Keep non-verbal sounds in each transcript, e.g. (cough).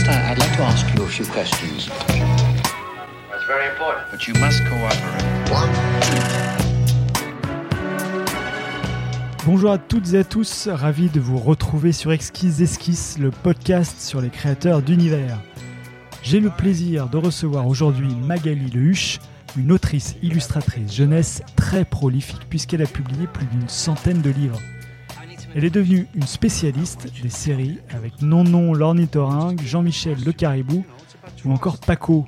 First, I- I'd like to ask you a few questions. That's very important. But you must cooperate. Bonjour à toutes et à tous, ravi de vous retrouver sur Exquise Esquisse, le podcast sur les créateurs d'univers. J'ai le plaisir de recevoir aujourd'hui Magali Lehuche, une autrice illustratrice jeunesse très prolifique puisqu'elle a publié plus d'une centaine de livres. Elle est devenue une spécialiste des séries avec Non Non l'ornithorynque, Jean-Michel le caribou ou encore Paco.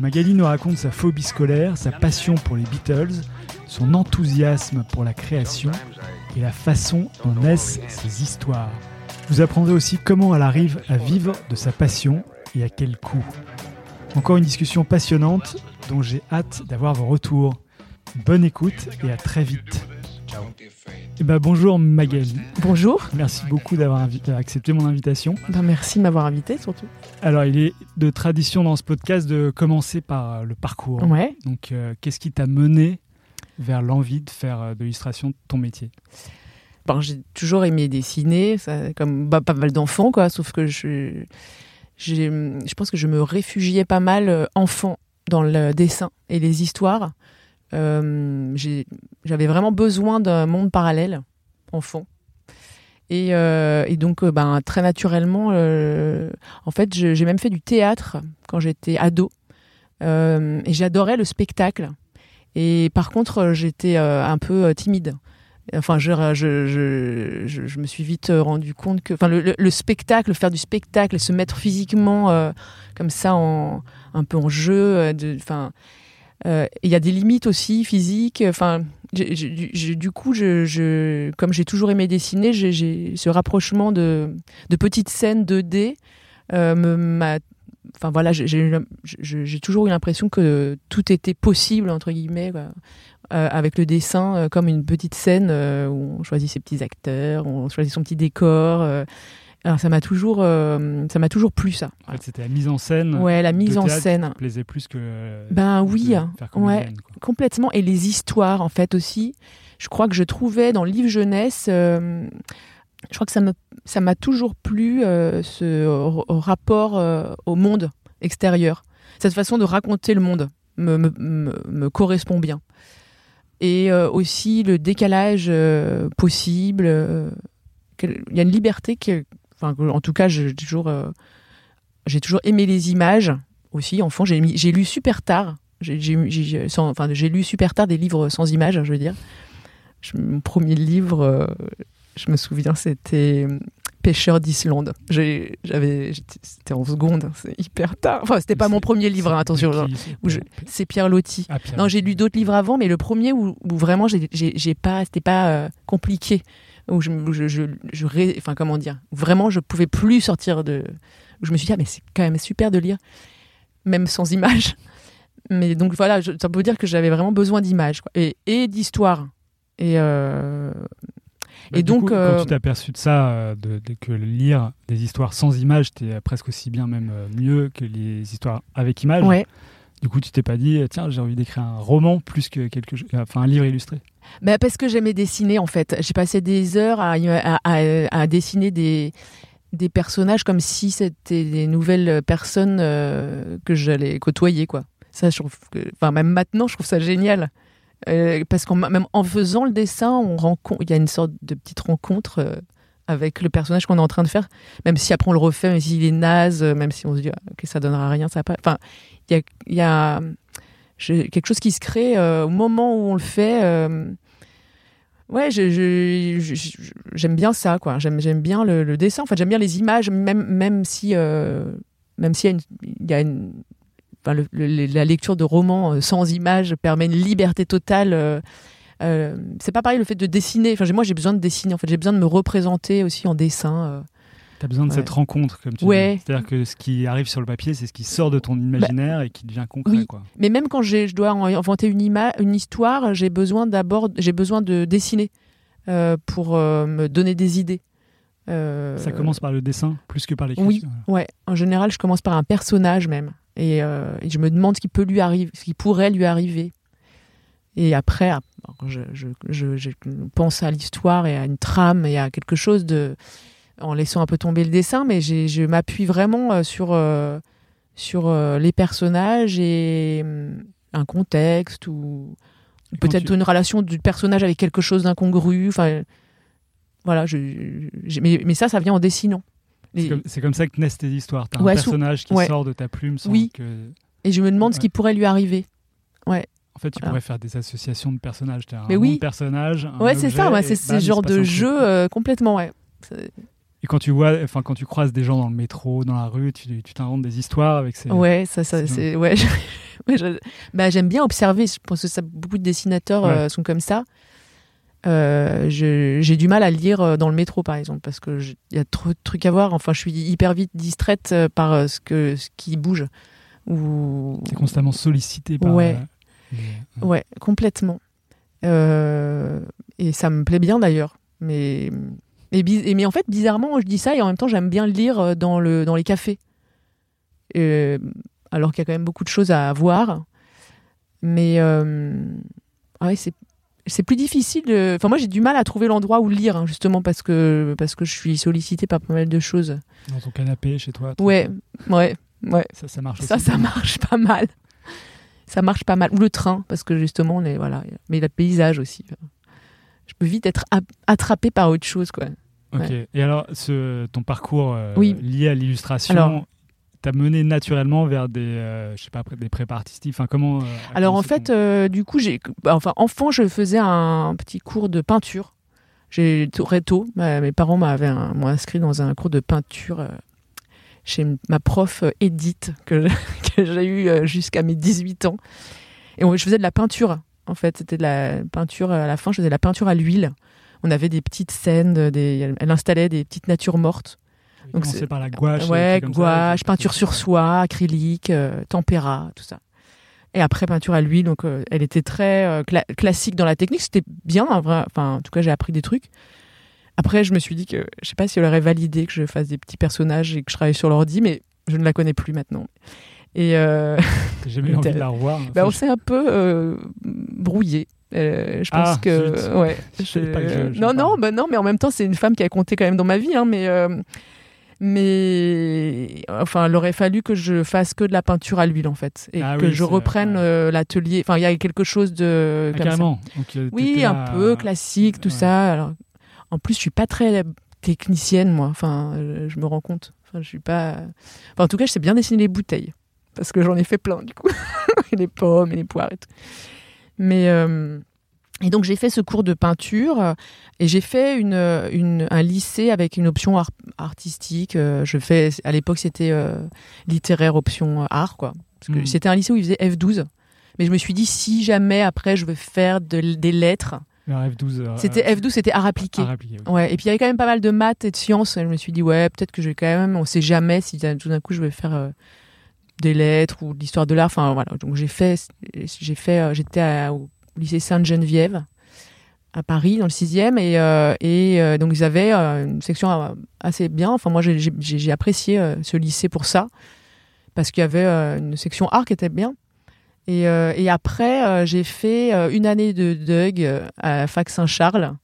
Magali nous raconte sa phobie scolaire, sa passion pour les Beatles, son enthousiasme pour la création et la façon dont naissent ses histoires. Vous apprendrez aussi comment elle arrive à vivre de sa passion et à quel coût. Encore une discussion passionnante dont j'ai hâte d'avoir vos retours. Bonne écoute et à très vite. Ciao. Eh ben, bonjour Magali, Bonjour, merci beaucoup d'avoir invi- accepté mon invitation. ben, merci de m'avoir invité surtout. Alors il est de tradition dans ce podcast de commencer par euh, le parcours. Ouais. Donc euh, qu'est-ce qui t'a mené vers l'envie de faire euh, de l'illustration ton métier? Ben, j'ai toujours aimé dessiner, ça, comme bah, pas mal d'enfants, quoi. Sauf que je, je pense que je me réfugiais pas mal euh, enfant dans le dessin et les histoires. Euh, J'avais vraiment besoin d'un monde parallèle, enfant. Et, euh, et donc, euh, ben, très naturellement, en fait, j'ai même fait du théâtre quand j'étais ado. Et j'adorais le spectacle. Et par contre, j'étais un peu timide. Enfin, je, je, je, je, me suis vite rendu compte que, enfin, le, le- le spectacle, faire du spectacle, se mettre physiquement comme ça, en, un peu en jeu, enfin, il y a des limites aussi physiques. Enfin, du coup, je, comme j'ai toujours aimé dessiner, ce rapprochement de, de petites scènes 2D euh, m'a enfin voilà j'ai toujours eu l'impression que tout était possible entre guillemets. Euh, avec le dessin euh, comme une petite scène euh, où on choisit ses petits acteurs on choisit son petit décor euh. Alors ça m'a toujours euh, ça m'a toujours plu ça En fait, c'était la mise en scène. ouais la de mise en scène qui te plaisait plus que. euh, Ben oui, faire ouais. complètement et les histoires en fait aussi je crois que je trouvais dans le livre jeunesse euh, je crois que ça me ça m'a toujours plu euh, ce r- rapport au monde extérieur cette façon de raconter le monde me, me, me- me correspond bien et aussi le décalage possible il y a une liberté que enfin en tout cas j'ai toujours euh, j'ai toujours aimé les images aussi enfant j'ai j'ai lu super tard j'ai j'ai- j'ai- sans- enfin, j'ai lu super tard des livres sans images, je veux dire. Je- mon premier livre, euh, je me souviens, c'était euh, Pêcheur d'Islande. J'ai- J'avais, c'était en seconde, c'est hyper tard. Enfin, c'était pas C'est- mon premier livre, hein, attention. qui, c'est- où je- C'est Pierre Loti. Ah. Non, j'ai lu d'autres livres avant, mais le premier où, où vraiment j'ai j'ai- j'ai pas, c'était pas euh, compliqué, où je, où je, je, je ré- enfin comment dire, vraiment je pouvais plus sortir de, où je me suis dit ah mais c'est quand même super de lire, même sans images. (laughs) Mais donc voilà, ça peut dire que j'avais vraiment besoin d'images et, et d'histoire. Et euh, Bah, et donc, coup, euh, quand tu t'es aperçu de ça, euh, de, de- que lire des histoires sans images, c'était presque aussi bien, même mieux que les histoires avec images. ouais. Du coup, tu t'es pas dit, euh, tiens, j'ai envie d'écrire un roman plus que quelque chose, enfin un livre illustré. Bah parce que j'aimais dessiner en fait. J'ai passé des heures à, à, à- dessiner des, des personnages comme si c'était des nouvelles personnes euh, que j'allais côtoyer quoi. Ça, je trouve enfin même maintenant, je trouve ça génial. Euh, parce qu'en même en faisant le dessin, on rencontre, il y a une sorte de petite rencontre euh, avec le personnage qu'on est en train de faire. Même si après on le refait, même s'il est naze, euh, même si on se dit ah, que ça donnera rien, ça pas. Enfin, il y a, quelque chose qui se crée euh, au moment où on le fait. euh, Ouais, j'aime bien ça, quoi. J'aime, bien le, dessin. En j'aime bien les images, même, même si, euh, même s'il y y a une- la lecture de romans sans images permet une liberté totale. Euh, c'est pas pareil le fait de dessiner. Enfin, moi, j'ai besoin de dessiner. En fait, j'ai besoin de me représenter aussi en dessin. euh. Tu as besoin de Ouais. cette rencontre, comme tu Ouais. dis. C'est-à-dire que ce qui arrive sur le papier, c'est ce qui sort de ton imaginaire et qui devient concret. oui. Quoi. Mais même quand je dois en- inventer une, ima- une histoire, j'ai besoin d'abord, j'ai besoin de dessiner euh, pour euh, me donner des idées. Euh, Ça commence par le dessin plus que par l'écriture. Oui, ouais. En général, je commence par un personnage même, et, et je me demande ce qui peut lui arriver, ce qui pourrait lui arriver. Et après, je, je- je- je pense à l'histoire et à une trame et à quelque chose de en laissant un peu tomber le dessin, mais j'ai- je m'appuie vraiment euh, sur, euh, sur euh, les personnages et hum, un contexte ou peut-être tu- une relation du personnage avec quelque chose d'incongru. Enfin, voilà, je, je- mais, mais ça, ça vient en dessinant. C'est comme, c'est comme ça que naissent tes histoires. T'as un Ouais, personnage qui ouais. sort de ta plume sans Oui. que. et je me demande ce Ouais. qui pourrait lui arriver. En fait, tu Voilà. pourrais faire des associations de personnages. Un Mais nom oui. de personnage. un Ouais, c'est ça, ouais, c'est ce genre de un jeu euh, complètement, ouais. C'est- Et quand tu vois, enfin quand tu croises des gens dans le métro, dans la rue, tu t'inventes des histoires avec ces. Ouais, ça, ça, c'est c'est ouais. (laughs) je- ouais, je- bah, j'aime bien observer. Je pense que ça, beaucoup de dessinateurs Ouais. euh, sont comme ça. Euh, j'ai du mal à lire dans le métro, par exemple, parce que il y a trop de trucs à voir. Enfin, je suis hyper vite distraite par ce que ce qui bouge. Ou T'es constamment sollicité par. Ouais. Les- ouais, complètement. Euh, et ça me plaît bien d'ailleurs. Mais et- mais en fait, bizarrement, je dis ça et en même temps, j'aime bien lire euh, dans le dans les cafés. Euh, alors qu'il y a quand même beaucoup de choses à voir. Mais euh, ah ouais, c'est c'est plus difficile. de- Enfin, moi, j'ai du mal à trouver l'endroit où lire, hein, justement parce que parce que je suis sollicitée par pas mal de choses. Dans ton canapé, chez toi. Ouais, ouais, ouais. Ça, ça marche Ça, aussi. ça marche pas mal. Ça marche pas mal. Ou le train, parce que justement, on est, voilà. Mais le paysage aussi. Je peux vite être ap- attrapé par autre chose, quoi. Ok. Et alors, ce, ton parcours euh, Oui. lié à l'illustration, t'as mené naturellement vers des, euh, je sais pas, des prépas artistiques? Enfin, comment euh, Alors en fait, ton- euh, du coup, j'ai, bah, enfin, enfant, je faisais un petit cours de peinture. J'ai très tôt, mes parents m'avaient m'ont inscrit dans un cours de peinture chez ma prof euh, Edith que, (laughs) que j'ai eu euh, jusqu'à mes 18 ans. Et je faisais de la peinture. En fait, c'était de la peinture à la fin. Je faisais de la peinture à l'huile. On avait des petites scènes, des, elle installait des petites natures mortes. Donc c'est- par la gouache. Ouais, ça, gouache, peinture sur soie, acrylique, euh, tempéra, tout ça. Et après peinture à l'huile, donc euh, elle était très euh, cla- classique dans la technique. C'était bien, enfin en tout cas j'ai appris des trucs. Après je me suis dit que je sais pas si elle aurait validé que je fasse des petits personnages et que je travaille sur l'ordi, mais je ne la connais plus maintenant. Et euh, (laughs) J'ai envie de la revoir. bah, on s'est un peu euh, brouillé. Euh, je pense Ah, que zut. ouais. Je savais pas que je- je non non bah non mais en même temps c'est une femme qui a compté quand même dans ma vie hein, mais euh, mais enfin il aurait fallu que je fasse que de la peinture à l'huile en fait et Ah que oui, je ouais. l'atelier enfin il y a quelque chose de Ah, comme ça. carrément. Donc, euh, oui un là- peu classique tout ouais. ça alors en plus je suis pas très technicienne moi enfin euh, je me rends compte enfin je suis pas enfin, en tout cas je sais bien dessiner les bouteilles parce que j'en ai fait plein du coup (laughs) et les pommes et les poires et tout mais euh, et donc j'ai fait ce cours de peinture euh, et j'ai fait une, une- un lycée avec une option art- artistique. Je fais à l'époque c'était euh, littéraire option art quoi. Parce que Mhm. c'était un lycée où ils faisaient F12. Mais je me suis dit si jamais après je veux faire de- des lettres, Le F12. euh, c'était F12 c'était art appliqué. art appliqué, oui. Ouais, et puis il y avait quand même pas mal de maths et de sciences. Et je me suis dit, ouais, peut-être que je vais quand même, on sait jamais si tout d'un coup je vais faire euh, des lettres ou de l'histoire de l'art. Enfin voilà, donc j'ai fait, j'ai fait, euh, j'étais au lycée Sainte-Geneviève à Paris dans le 6e et, euh, et euh, donc ils avaient euh, une section euh, assez bien. Enfin moi j'ai- apprécié euh, ce lycée pour ça parce qu'il y avait euh, une section art qui était bien. Et, euh, et après, euh, j'ai fait euh, une année de Doug à la fac Saint-Charles.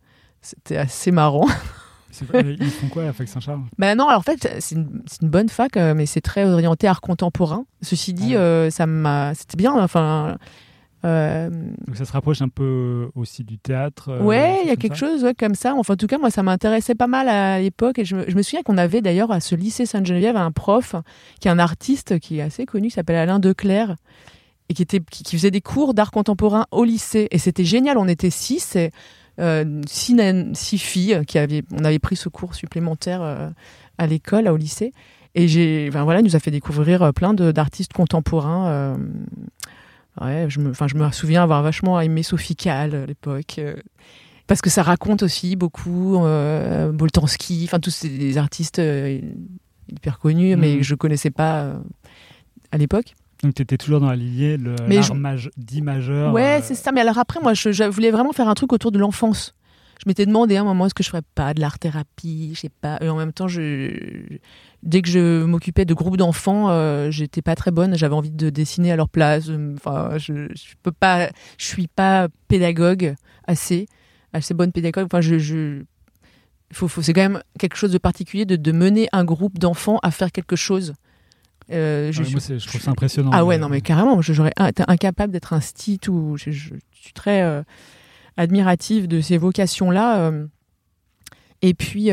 C'était assez marrant. (laughs) Ils font quoi à la fac Saint-Charles? Ben non, alors en fait, c'est une, bonne fac, mais c'est très orienté art contemporain. Ceci dit, Ah ouais. euh, ça m'a, c'était bien. Enfin, euh, Donc ça se rapproche un peu aussi du théâtre. ouais, il y a quelque ça? chose ouais, comme ça. Enfin, en tout cas, moi, ça m'intéressait pas mal à l'époque. Et je me, je me souviens qu'on avait d'ailleurs à ce lycée Sainte-Geneviève un prof qui est un artiste qui est assez connu, qui s'appelle Alain Declerc, et qui, était, qui, qui faisait des cours d'art contemporain au lycée. Et c'était génial. On était six, et, euh, six, filles qui avaient, on avait pris ce cours supplémentaire euh, à l'école, au lycée. Et j'ai, enfin, voilà, il nous a fait découvrir euh, plein de- d'artistes contemporains. euh, ouais, je me, enfin, je me souviens avoir vachement aimé Sophie Calle à l'époque. parce que ça raconte aussi beaucoup Boltanski, enfin tous ces des artistes hyper connus, mais Mhm. que je connaissais pas à l'époque. Donc tu étais toujours dans la lignée, le Mais je- maj- dit majeur. Ouais, euh, c'est ça. Mais alors après, moi, je, je voulais vraiment faire un truc autour de l'enfance. Je m'étais demandé à un moment, est-ce que je ferais pas de l'art-thérapie Je sais pas. Et en même temps, je, dès que je m'occupais de groupes d'enfants, euh, j'étais pas très bonne. J'avais envie de dessiner à leur place. Enfin, je, je peux pas. Je suis pas pédagogue assez, assez bonne pédagogue. Enfin, je, je faut, faut, c'est quand même quelque chose de particulier de, de mener un groupe d'enfants à faire quelque chose. Euh, je, ah, moi, je trouve ça impressionnant. Ah ouais, non, mais carrément, j'aurais été incapable d'être un stit ou je, je, suis très euh, admirative de ces vocations-là. Euh. Et puis,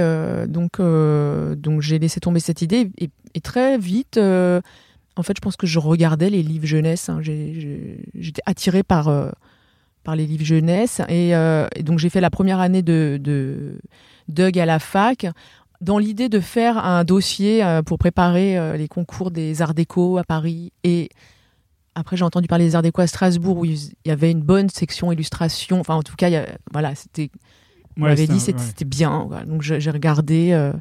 donc, donc j'ai laissé tomber cette idée et, et très vite, en fait, je pense que je regardais les livres jeunesse. Hein. J'étais attirée par, par les livres jeunesse. Et, et donc, j'ai fait la première année de, de Doug à la fac dans l'idée de faire un dossier euh, pour préparer euh, les concours des Arts Déco à Paris. Et après, j'ai entendu parler des Arts Déco à Strasbourg où il y avait une bonne section illustration. Enfin, en tout cas, voilà, c'était. On m'avait dit que c'était bien. Donc, j'ai regardé. Euh,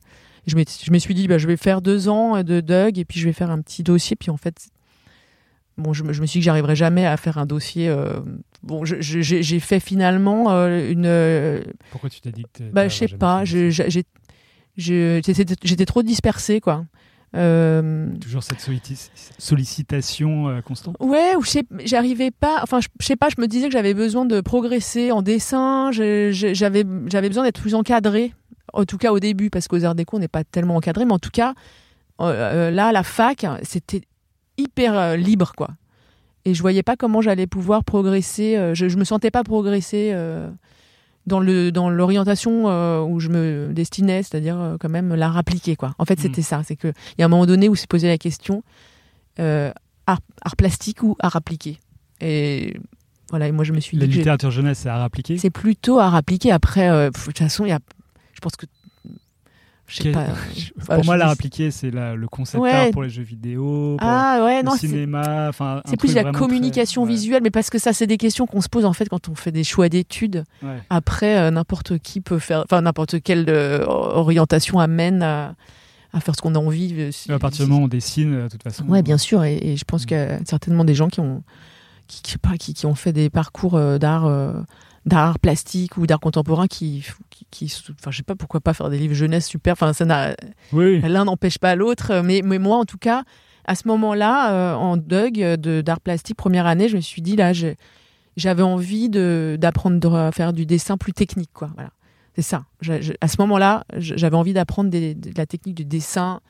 je, je me suis dit, bah, je vais faire deux ans de Doug et puis je vais faire un petit dossier. Puis en fait, bon, je, me suis dit que j'arriverais jamais à faire un dossier. bon, j'ai fait finalement une. Pourquoi tu t'es dit que bah, Je sais pas. J'ai j'étais trop dispersée, quoi. Euh... Toujours cette sollicitation euh, constante Ouais, ou j'arrivais pas. Enfin, je, sais pas, je me disais que j'avais besoin de progresser en dessin, j'avais besoin d'être plus encadré. En tout cas, au début, parce qu'aux Arts Déco, on n'est pas tellement encadré, mais en tout cas, euh, là, la fac, c'était hyper libre, quoi. Et je voyais pas comment j'allais pouvoir progresser. je, je me sentais pas progresser dans le dans l'orientation euh, où je me destinais, c'est-à-dire euh, quand même l'art appliqué quoi. En fait, mm. c'était ça, c'est que il y a un moment donné où s'est posé la question euh, art, plastique ou art appliqué? Et voilà, et moi je me suis la dit la littérature jeunesse, c'est art appliqué? C'est plutôt art appliqué. Après, de toute façon, il y a, je pense que (laughs) pour moi, l'art appliqué, c'est le concept art pour les jeux vidéo, pour ah, ouais, le cinéma. Enfin, c'est plus la communication visuelle, mais parce que ça, c'est des questions qu'on se pose en fait quand on fait des choix d'études. Après, euh, n'importe qui peut faire, enfin n'importe quelle euh, orientation amène à, faire ce qu'on a envie. Euh, à partir du moment où on dessine, de toute façon. Ouais, bien sûr, et, je pense mm. qu'il y a certainement des gens qui ont, qui, qui, qui ont fait des parcours d'art d'art plastique ou d'art contemporain qui, qui, enfin, je sais pas pourquoi pas faire des livres jeunesse super. Enfin, ça n'a, l'un n'empêche pas l'autre. Mais, mais moi, en tout cas, à ce moment-là, euh, en Doug de d'art plastique première année, je me suis dit là, j'avais envie de d'apprendre à faire du dessin plus technique, quoi. Voilà, c'est ça. à ce moment-là, j'avais envie d'apprendre de la technique du dessin.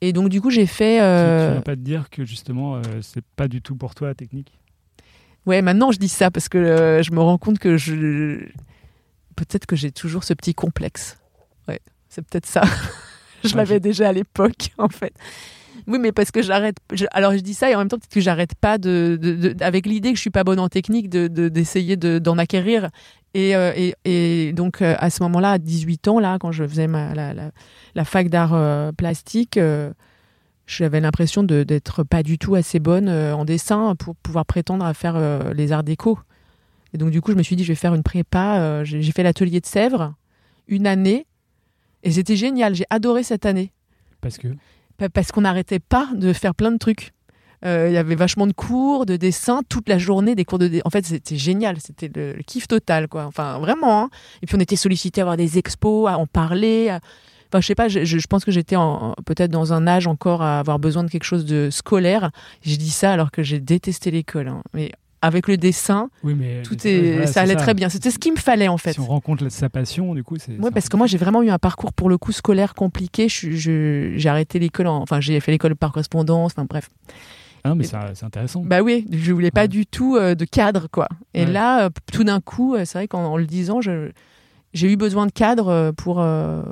Et donc, du coup, j'ai fait. Euh... Tu, vas pas te dire que justement, euh, c'est pas du tout pour toi la technique? Ouais, maintenant je dis ça parce que euh, je me rends compte que je. Peut-être que j'ai toujours ce petit complexe. Ouais, c'est peut-être ça. (laughs) je l'avais déjà à l'époque, (laughs) en fait. Oui, mais parce que j'arrête. Alors je dis ça et en même temps peut-être que j'arrête pas de, avec l'idée que je suis pas bonne en technique, de d'essayer d'en acquérir. Et, euh, et, et, donc euh, à ce moment-là, à 18 ans, là, quand je faisais ma, la, la, fac d'art plastique, j'avais l'impression d'être pas du tout assez bonne euh, en dessin pour pouvoir prétendre à faire euh, les arts déco. Et donc du coup, je me suis dit, je vais faire une prépa. Euh, j'ai fait l'atelier de Sèvres une année, et c'était génial. J'ai adoré cette année. Parce que? Parce qu'on n'arrêtait pas de faire plein de trucs. Il y avait vachement de cours, de dessin, toute la journée, des cours de... En fait, c'était génial, c'était le, kiff total, quoi. Enfin, vraiment. Hein. Et puis, on était sollicité à avoir des expos, à en parler. Enfin, je sais pas, je, je pense que j'étais peut-être dans un âge encore à avoir besoin de quelque chose de scolaire. Je dis ça alors que j'ai détesté l'école. Hein. Mais avec le dessin, oui, mais tout est, ça allait très bien. C'était ce qu'il me fallait en fait. Si on rencontre sa passion, du coup, c'est. Oui, parce que moi j'ai vraiment eu un parcours pour le coup scolaire compliqué. J'ai arrêté l'école, enfin j'ai fait l'école par correspondance, enfin bref. Ah, mais c'est intéressant. Bah oui, je voulais pas du tout euh, de cadre, quoi. Et là, euh, tout d'un coup, euh, c'est vrai qu'en le disant, je, j'ai eu besoin de cadre euh, pour euh,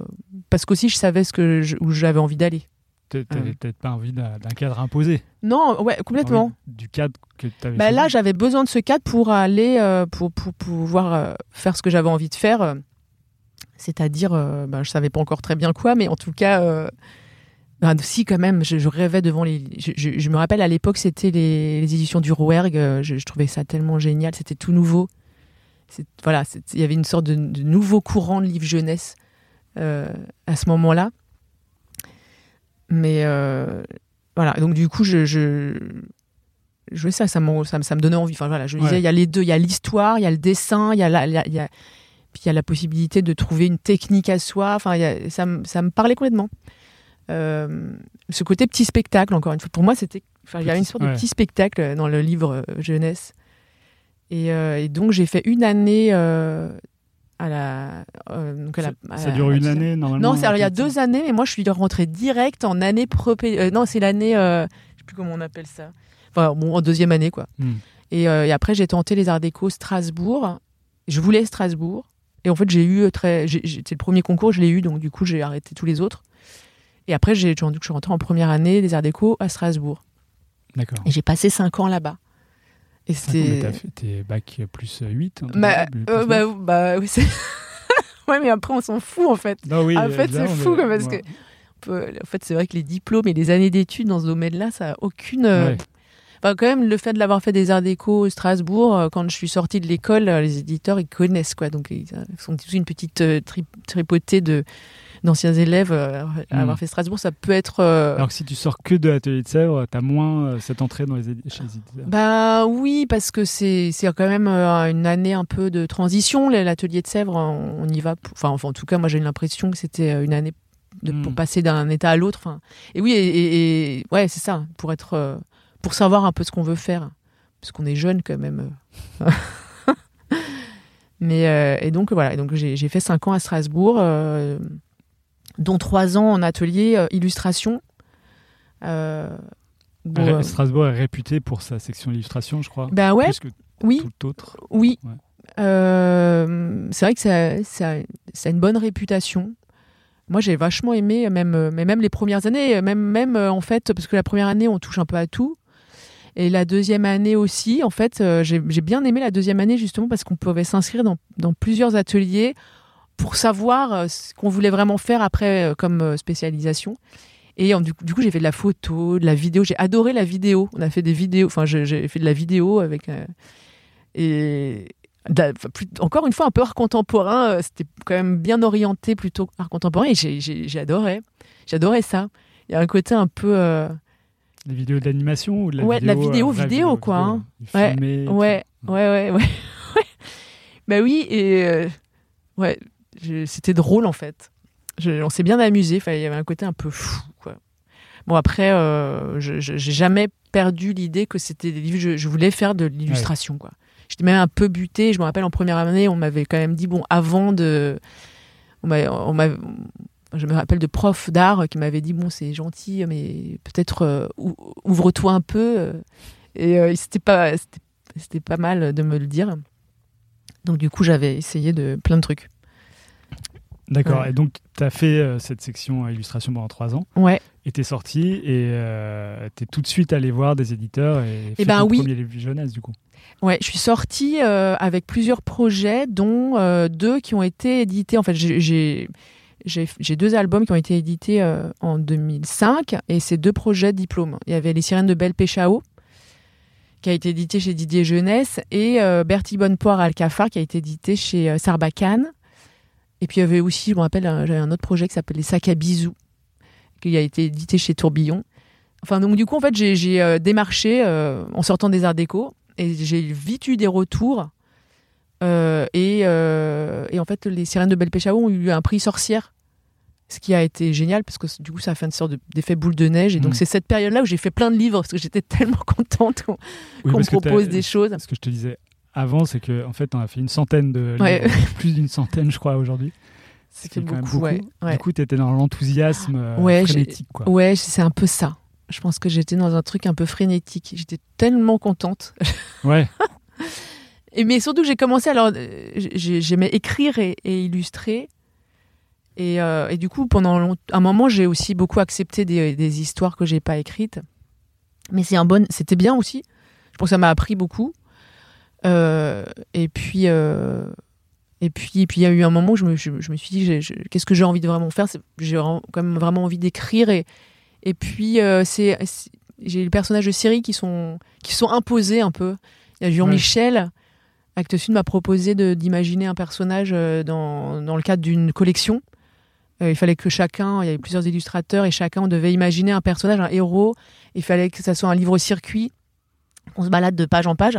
parce qu'aussi je savais ce que où j'avais envie d'aller. Tu n'avais peut-être pas envie d'un cadre imposé? Non, ouais, complètement. Du cadre que tu avais. Bah là, j'avais besoin de ce cadre pour aller euh, pour, pour, pouvoir faire ce que j'avais envie de faire. C'est-à-dire, bah, je savais pas encore très bien quoi, mais en tout cas, bah, si quand même, je, rêvais devant les. Je, me rappelle à l'époque, c'était les, éditions du Rouergue. Je, trouvais ça tellement génial, c'était tout nouveau voilà, il y avait une sorte de, nouveau courant de livre jeunesse euh, à ce moment-là. Mais euh, voilà, donc du coup, je, je, je ça, ça, ça, ça, me donnait envie. Enfin voilà, je disais, il y a les deux, il y a l'histoire, il y a le dessin, il y a la, il y a, puis il y a la possibilité de trouver une technique à soi. Enfin, ça, ça me parlait complètement. Euh, ce côté petit spectacle, encore une fois, pour moi, c'était, enfin, il y a une sorte de petit spectacle dans le livre jeunesse et, euh, et donc j'ai fait une année euh, à la. euh, donc à la- à Ça la- dure à une année normalement Non, c'est alors, il y a deux années, mais moi je suis rentrée direct en année propé. non, c'est l'année. je sais plus comment on appelle ça. Enfin, bon, en deuxième année, quoi. Hmm. Et, et après, j'ai tenté les Arts Déco Strasbourg. Je voulais Strasbourg. Et en fait, j'ai eu très. C'était le premier concours, je l'ai eu, donc du coup, j'ai arrêté tous les autres. Et après, j'ai je suis rentrée en première année des Arts Déco à Strasbourg. D'accord. Et j'ai passé cinq ans là-bas. Et t'as fait tes bac plus 8 Bah, euh, bah, bah, oui, c'est. (laughs) ouais, mais après, on s'en fout, en fait. Non, oui, en fait, c'est fou, mais- parce ouais. que- En fait, c'est vrai que les diplômes et les années d'études dans ce domaine-là, ça a aucune. euh, Ouais. Enfin, quand même, le fait de l'avoir fait des arts déco au Strasbourg, euh, quand je suis sortie de l'école, les éditeurs, ils connaissent, quoi. Donc, ils sont tous une petite tri- tripotée de d'anciens élèves euh, à Mm. avoir fait Strasbourg. Ça peut être. euh, Alors que si tu sors que de l'atelier de Sèvres, t'as moins euh, cette entrée dans les chez les éditeurs. Bah oui, parce que c'est quand même une année un peu de transition. L'atelier de Sèvres, on y va. pour- Enfin, enfin, en tout cas, moi j'ai eu l'impression que c'était une année de, pour Mm. passer d'un état à l'autre. Enfin, et oui, et, et- et- ouais, c'est ça, pour être, euh, pour savoir un peu ce qu'on veut faire, parce qu'on est jeune quand même. (laughs) Mais euh, et donc voilà, et donc j'ai j'ai fait cinq ans à Strasbourg, euh, dont trois ans en atelier euh, illustration. Euh, bon, euh, Strasbourg est réputé pour sa section illustration, je crois. bah ouais, Plus que oui, tout autre. Oui. Ouais. C'est vrai que ça, ça, ça a une bonne réputation. Moi, j'ai vachement aimé, même, mais même les premières années, même, même en fait, parce que la première année, on touche un peu à tout. Et la deuxième année aussi, en fait, euh, j'ai bien aimé la deuxième année justement parce qu'on pouvait s'inscrire dans, dans plusieurs ateliers pour savoir euh, ce qu'on voulait vraiment faire après euh, comme euh, spécialisation. Et du coup, j'ai fait de la photo, de la vidéo. J'ai adoré la vidéo. On a fait des vidéos. Enfin, j'ai fait de la vidéo avec. euh, et plus- encore une fois, un peu art contemporain. C'était quand même bien orienté plutôt art contemporain. Et j'ai- adoré. J'adorais ça. Il y a un côté un peu. euh, Les vidéos d'animation ou de la Ouais, vidéo la vidéo, euh, vidéo, quoi, hein. Filmé. Ouais, ouais, ouais, ouais. (laughs) ouais. bah oui, et ouais, c'était drôle en fait. Je- on s'est bien amusé. Il y avait un côté un peu fou, quoi. Bon après, euh, je j'ai jamais perdu l'idée que c'était des livres. Je, je voulais faire de l'illustration, quoi. J'étais même un peu butée. Je me rappelle en première année, on m'avait quand même dit bon, avant de, on je me rappelle de profs d'art qui m'avaient dit bon, c'est gentil, mais peut-être euh, ou- ouvre-toi un peu. Et euh, c'était pas, c'était pas mal de me le dire. Donc du coup, j'avais essayé de plein de trucs. D'accord. Ouais. Et donc, tu as fait euh, cette section illustration pendant trois ans. Ouais. Et t'es sorti et euh, t'es tout de suite allé voir des éditeurs et fait ben ton oui. premier livre jeunesse du coup. Ouais, je suis sortie euh, avec plusieurs projets, dont euh, deux qui ont été édités. En fait, j'ai- j'ai deux albums qui ont été édités en 2005 et c'est deux projets de diplôme. Il y avait Les Sirènes de Belle Péchao qui a été édité chez Didier Jeunesse et Bertie Bonnepoire Alcafar qui a été édité chez Sarbacane. Et puis il y avait aussi, je me rappelle, j'avais un autre projet qui s'appelle Les Sacs à Bisous qui a été édité chez Tourbillon. Enfin, donc du coup, en fait, j'ai euh, démarché euh, en sortant des Arts Déco et j'ai vite eu des retours. Euh, et, et en fait, les Sirènes de Belle Péchao ont eu un prix sorcière, ce qui a été génial parce que du coup, ça a fait une sorte de- d'effet boule de neige. Et donc, Mm. c'est cette période-là où j'ai fait plein de livres parce que j'étais (laughs) tellement contente qu'on Oui, me propose des choses. Ce que je te disais avant, c'est que en fait, on a fait une centaine de Ouais. plus d'une centaine, je crois, aujourd'hui. Même beaucoup, beaucoup. ouais. ouais. Du coup, tu étais dans l'enthousiasme euh, Ouais, frénétique, quoi. Ouais, c'est un peu ça. Je pense que j'étais dans un truc un peu frénétique. J'étais tellement contente. (laughs) Ouais. Et mais surtout, j'ai commencé alors, euh, j'ai- j'aimais écrire et, et illustrer. Et, euh, et du coup, pendant long- un moment, j'ai aussi beaucoup accepté des, des histoires que j'ai pas écrites. Mais c'est un bon, c'était bien aussi. Je pense que ça m'a appris beaucoup. Euh, et puis, euh, et puis, et puis, il y a eu un moment où je me, je, je me suis dit, qu'est-ce que j'ai envie de vraiment faire? J'ai quand même vraiment envie d'écrire. Et, et puis, euh, c'est, j'ai les personnages de série qui sont, qui sont imposés un peu. Il y a Jean-Michel. Actes Sud m'a proposé de- d'imaginer un personnage euh, dans, dans le cadre d'une collection. Euh, il fallait que chacun, il y avait plusieurs illustrateurs et chacun on devait imaginer un personnage, un héros. Il fallait que ça soit un livre-circuit, qu'on se balade de page en page.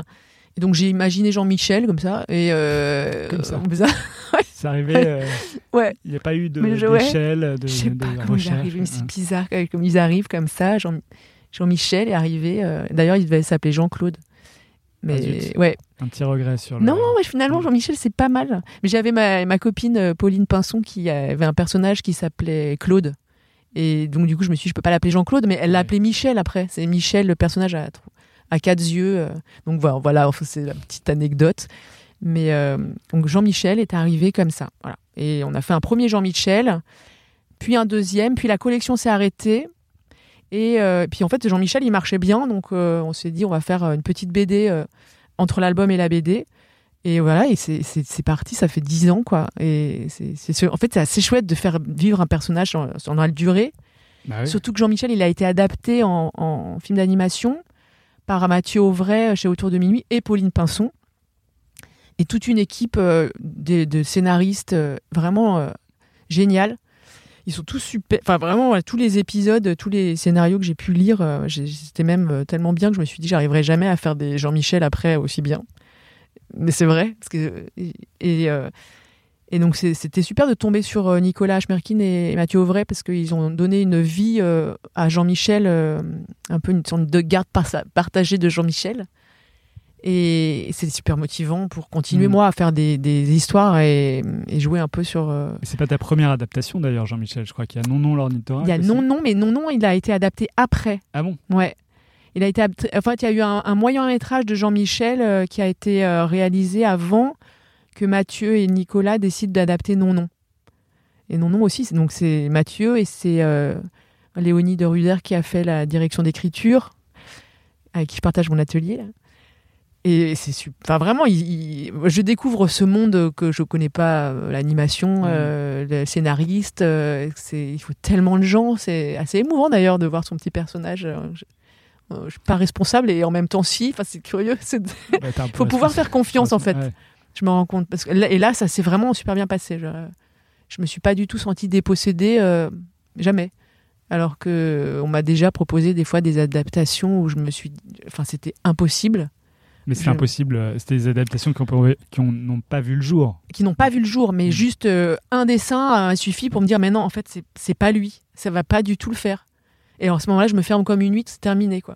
Et donc j'ai imaginé Jean-Michel comme ça. Et euh, Comme ça. (laughs) C'est arrivé. euh, (laughs) Ouais. Il n'y a pas eu de- Mais je- ouais. d'échelle, de, Je sais de pas recherche. mais c'est hein. bizarre euh, comme ils arrivent comme ça. Jean, Jean-Michel est arrivé. euh, D'ailleurs, il devait s'appeler Jean-Claude. Mais zut. ouais. Un petit regret sur le. Non, ouais, finalement, Jean-Michel, c'est pas mal. Mais j'avais ma, ma copine Pauline Pinson qui avait un personnage qui s'appelait Claude. Et donc, du coup, je me suis dit, je peux pas l'appeler Jean-Claude, mais elle l'a Ouais. appelé Michel après. C'est Michel, le personnage à, à quatre yeux. euh. Donc, voilà, (laughs) c'est la petite anecdote. Mais euh, donc, Jean-Michel est arrivé comme ça. Voilà. Et on a fait un premier Jean-Michel, puis un deuxième, puis la collection s'est arrêtée. Et euh, puis en fait, Jean-Michel, il marchait bien, donc euh, on s'est dit, on va faire une petite BD entre l'album et la BD. Et voilà, et c'est- parti, ça fait dix ans, quoi. Et c'est en fait, c'est assez chouette de faire vivre un personnage en, en la durée. Bah oui. Surtout que Jean-Michel, il a été adapté en, en film d'animation par Mathieu Auvray euh, chez Autour de Minuit et Pauline Pinson. Et toute une équipe euh, de, scénaristes euh, vraiment euh, génial. Ils sont tous super. Enfin, vraiment, tous les épisodes, tous les scénarios que j'ai pu lire, c'était même tellement bien que je me suis dit, j'arriverai jamais à faire des Jean-Michel après aussi bien. Mais c'est vrai. Et, et donc, c'était super de tomber sur euh, Nicolas Schmerkin et Mathieu Auvray parce qu'ils ont donné une vie euh, à Jean-Michel, euh, un peu une sorte de garde par- partagée de Jean-Michel. Et c'est super motivant pour continuer, Mm. moi, à faire des, des histoires et, et jouer un peu sur. euh, C'est pas ta première adaptation d'ailleurs, Jean-Michel. Je crois qu'il y a Non Non l'ornithorynque. Il y a non, non, mais non, non, il a été adapté après. Ah bon? Ouais. Il a été adapté- en fait, il y a eu un, un moyen métrage de Jean-Michel euh, qui a été euh, réalisé avant que Mathieu et Nicolas décident d'adapter Non, non. Et Non, non aussi, c'est- donc c'est Mathieu et c'est euh, Léonie de Ruder qui a fait la direction d'écriture, avec qui je partage mon atelier. là. Et c'est super. Enfin, vraiment, il- il- je découvre ce monde que je connais pas, euh, l'animation, euh, le scénariste. euh, c'est, il faut tellement de gens. C'est assez émouvant d'ailleurs de voir son petit personnage. Je, je suis pas responsable et en même temps, si. Enfin, c'est curieux. Il Bah, (laughs) faut pouvoir faire confiance en fait. Ouais. Je me rends compte. Parce que et là, ça s'est vraiment super bien passé. Je, je me suis pas du tout sentie dépossédée, euh, jamais. Alors que on m'a déjà proposé des fois des adaptations où je me suis, enfin, c'était impossible, Mais c'est Je- impossible. euh, C'était des adaptations qui ont- qui ont- n'ont pas vu le jour. qui n'ont pas vu le jour, mais Mm. juste euh, un dessin euh, suffit pour me dire, mais non, en fait, c'est- pas lui, ça va pas du tout le faire. Et à ce moment-là, je me ferme comme une huître, c'est terminé, quoi.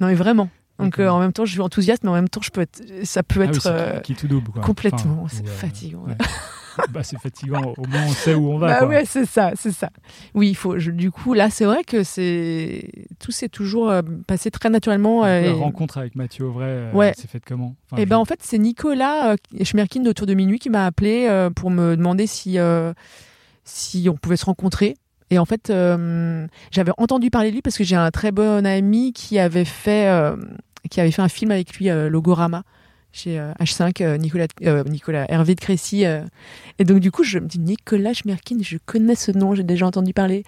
Non, mais vraiment. Donc, euh, en même temps, je suis enthousiaste, mais en même temps, je peux être, ça peut Ah oui, être euh, qui, qui tout double. Quoi. complètement. Enfin, c'est fatigant. ouais. bah, c'est fatigant. Au moins, on sait où on va. Bah ouais, c'est ça, c'est ça. Oui, il faut. je- du coup, là, c'est vrai que c'est tout s'est toujours euh, passé très naturellement. Euh, La rencontre avec Mathieu Auvray, euh, Ouais. c'est faite comment? Enfin, Et je- ben en fait, c'est Nicolas Schmerkin d'Autour de Minuit qui m'a appelé pour me demander si, si on pouvait se rencontrer. Et en fait, j'avais entendu parler de lui parce que j'ai un très bon ami qui avait fait, qui avait fait un film avec lui, euh, Logorama, chez euh, H5, euh, Nicolas, euh, Nicolas Hervé de Crécy. Et donc, du coup, je me dis Nicolas Schmerkin, je connais ce nom, j'ai déjà entendu parler.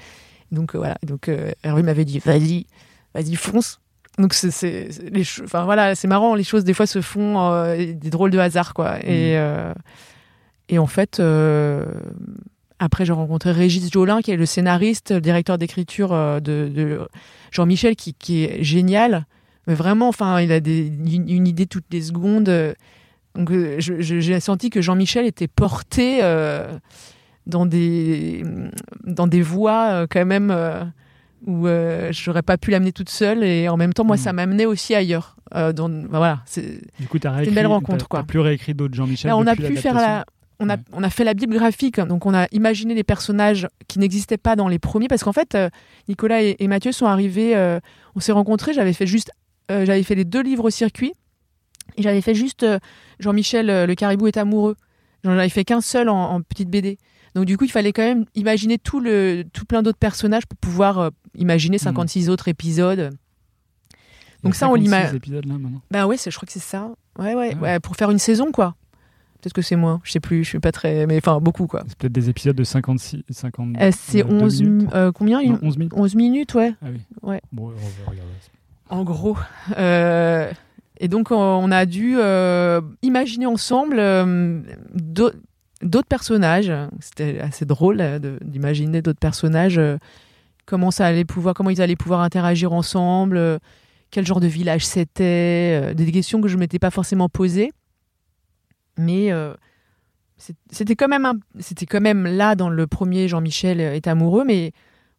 Donc, voilà. Donc, Hervé m'avait dit vas-y, vas-y, fonce. Donc c'est enfin voilà c'est marrant les choses des fois se font euh, des drôles de hasard quoi et euh, et en fait euh, après j'ai rencontré Régis Jolin qui est le scénariste le directeur d'écriture de, de Jean-Michel qui, qui est génial mais vraiment enfin il a des, une, une idée toutes les secondes euh, donc euh, j'ai senti que Jean-Michel était porté euh, dans des dans des voies euh, quand même euh, où j'aurais pas pu l'amener toute seule et en même temps moi Mm. ça m'amenait aussi ailleurs dans, bah, voilà c'est Du coup, tu as une belle rencontre, t'as- quoi. Plus réécrit d'autres Jean-Michel. On a pu faire la on a, Ouais. on a fait la bible graphique, donc on a imaginé les personnages qui n'existaient pas dans les premiers, parce qu'en fait, Nicolas et, et Mathieu sont arrivés, on s'est rencontrés, j'avais fait juste, euh, j'avais fait les deux livres au circuit, et j'avais fait juste euh, Jean-Michel, euh, le caribou est amoureux. J'en avais fait qu'un seul en, en petite BD. Donc du coup, il fallait quand même imaginer tout, le, tout plein d'autres personnages pour pouvoir imaginer 56 autres épisodes. Donc ça, on 56 l'imagine. Bah ouais, je crois que c'est ça. Ouais, ouais, Ah ouais. ouais, pour faire une saison, quoi. Peut-être que c'est moins, je sais plus, je suis pas très. Mais enfin, beaucoup, quoi. C'est peut-être des épisodes de 56, 50. Euh, c'est deux 11. minutes. euh, combien Non, une- 11 minutes. 11 minutes, ouais, Ah oui. Ouais. Bon, on va regarder. En gros. Euh, et donc, on- a dû euh, imaginer ensemble euh, d'au- d'autres personnages. C'était assez drôle d'imaginer d'autres personnages. comment ça allait pouvoir, comment ils allaient pouvoir interagir ensemble. quel genre de village c'était. des questions que je m'étais pas forcément posées. Mais c'était quand même là dans le premier Jean-Michel est amoureux, mais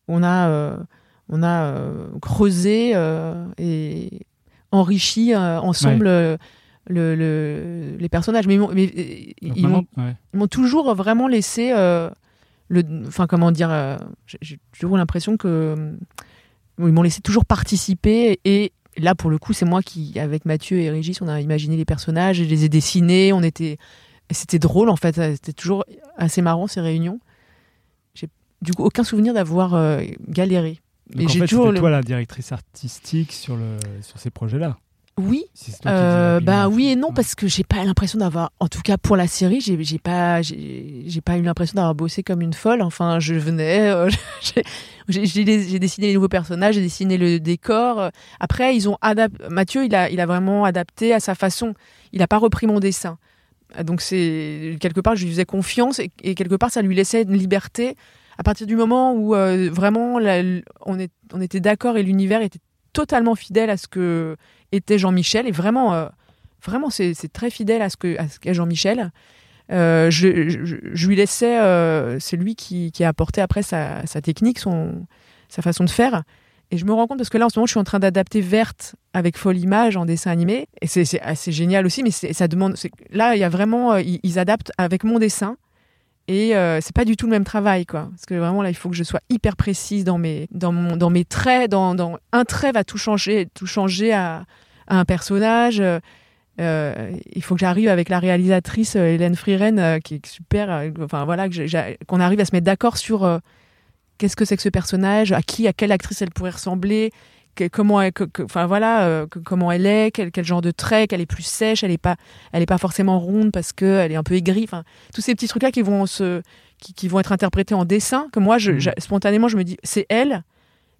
on a on a euh, creusé euh, et enrichi euh, ensemble le, le- les personnages. Mais ils m'ont, mais, ils ouais. toujours vraiment laissé le enfin comment dire j'ai- toujours l'impression que ils m'ont laissé toujours participer et là pour le coup c'est moi qui avec Mathieu et Régis on a imaginé les personnages je les ai dessinés on était c'était drôle en fait c'était toujours assez marrant ces réunions j'ai du coup aucun souvenir d'avoir galéré Donc en fait, toujours le- toi la directrice artistique sur, le, sur ces projets-là. oui Si Euh, bah oui et non Ouais. parce que j'ai pas l'impression d'avoir en tout cas pour la série j'ai pas j'ai pas eu l'impression d'avoir bossé comme une folle. Enfin je venais euh, (laughs) j'ai- dessiné les nouveaux personnages j'ai dessiné le décor. Après ils ont adapté Mathieu il a il a vraiment adapté à sa façon. Il a pas repris mon dessin. Donc c'est quelque part je lui faisais confiance et, et quelque part ça lui laissait une liberté à partir du moment où euh, vraiment on, était d'accord et l'univers était totalement fidèle à ce que était Jean-Michel et vraiment euh, vraiment c'est très fidèle à ce que qu'est Jean-Michel Euh, je, lui laissais c'est lui qui, a apporté après sa, sa technique son sa façon de faire. Et je me rends compte parce que là en ce moment je suis en train d'adapter Verte avec Folle Image en dessin animé. Et c'est assez génial aussi mais ça demande là il y a vraiment ils adaptent avec mon dessin et euh, c'est pas du tout le même travail quoi. Parce que vraiment là il faut que je sois hyper précise dans mes dans mon dans mes traits dans, un trait va tout changer tout changer à, un personnage. Euh, il faut que j'arrive avec la réalisatrice euh, Hélène Frieren euh, qui est super euh, enfin voilà qu'on arrive à se mettre d'accord sur qu'est-ce que c'est que ce personnage à qui à quelle actrice elle pourrait ressembler que- comment elle, que- que- enfin voilà euh, comment elle est quel, quel genre de trait qu'elle est plus sèche elle est pas elle est pas forcément ronde parce que elle est un peu aigrie enfin tous ces petits trucs là qui vont se qui, qui vont être interprétés en dessin que moi je, j'a- spontanément je me dis c'est elle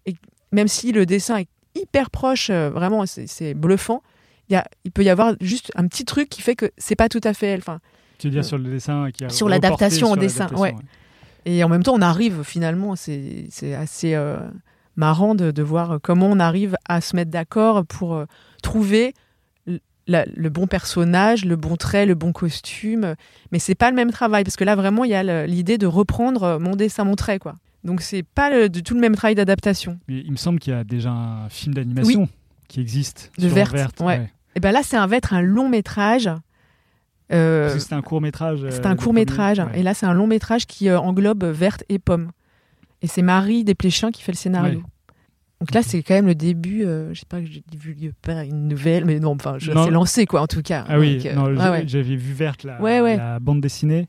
et même si le dessin est hyper proche euh, vraiment c'est bluffant il y a il peut y avoir juste un petit truc qui fait que c'est pas tout à fait elle enfin. Tu veux dire sur le dessin qui a Sur l'adaptation au dessin, ouais. Et en même temps, on arrive finalement, c'est c'est assez euh, marrant de, de voir comment on arrive à se mettre d'accord pour euh, trouver la- le bon personnage, le bon trait, le bon costume. Mais c'est pas le même travail parce que là, vraiment, il y a l'idée de reprendre euh, mon dessin, mon trait, quoi. Donc c'est pas le- du tout le même travail d'adaptation. Il me semble qu'il y a déjà un film d'animation qui existe. De sur Verte, ouais. Et ben là, c'est un va être un long métrage. Euh, Parce que c'était un court métrage. euh, C'est un court métrage. Et là, c'est un long métrage qui euh, englobe Verte et Pomme. Et c'est Marie Desplechin qui fait le scénario. Ouais. Donc là, c'est quand même le début. euh, je sais pas que j'ai pas une nouvelle, mais non, enfin, je c'est lancé quoi, en tout cas. Ah oui, euh, ouais, j'avais vu Verte, la, Ouais, ouais. la bande dessinée.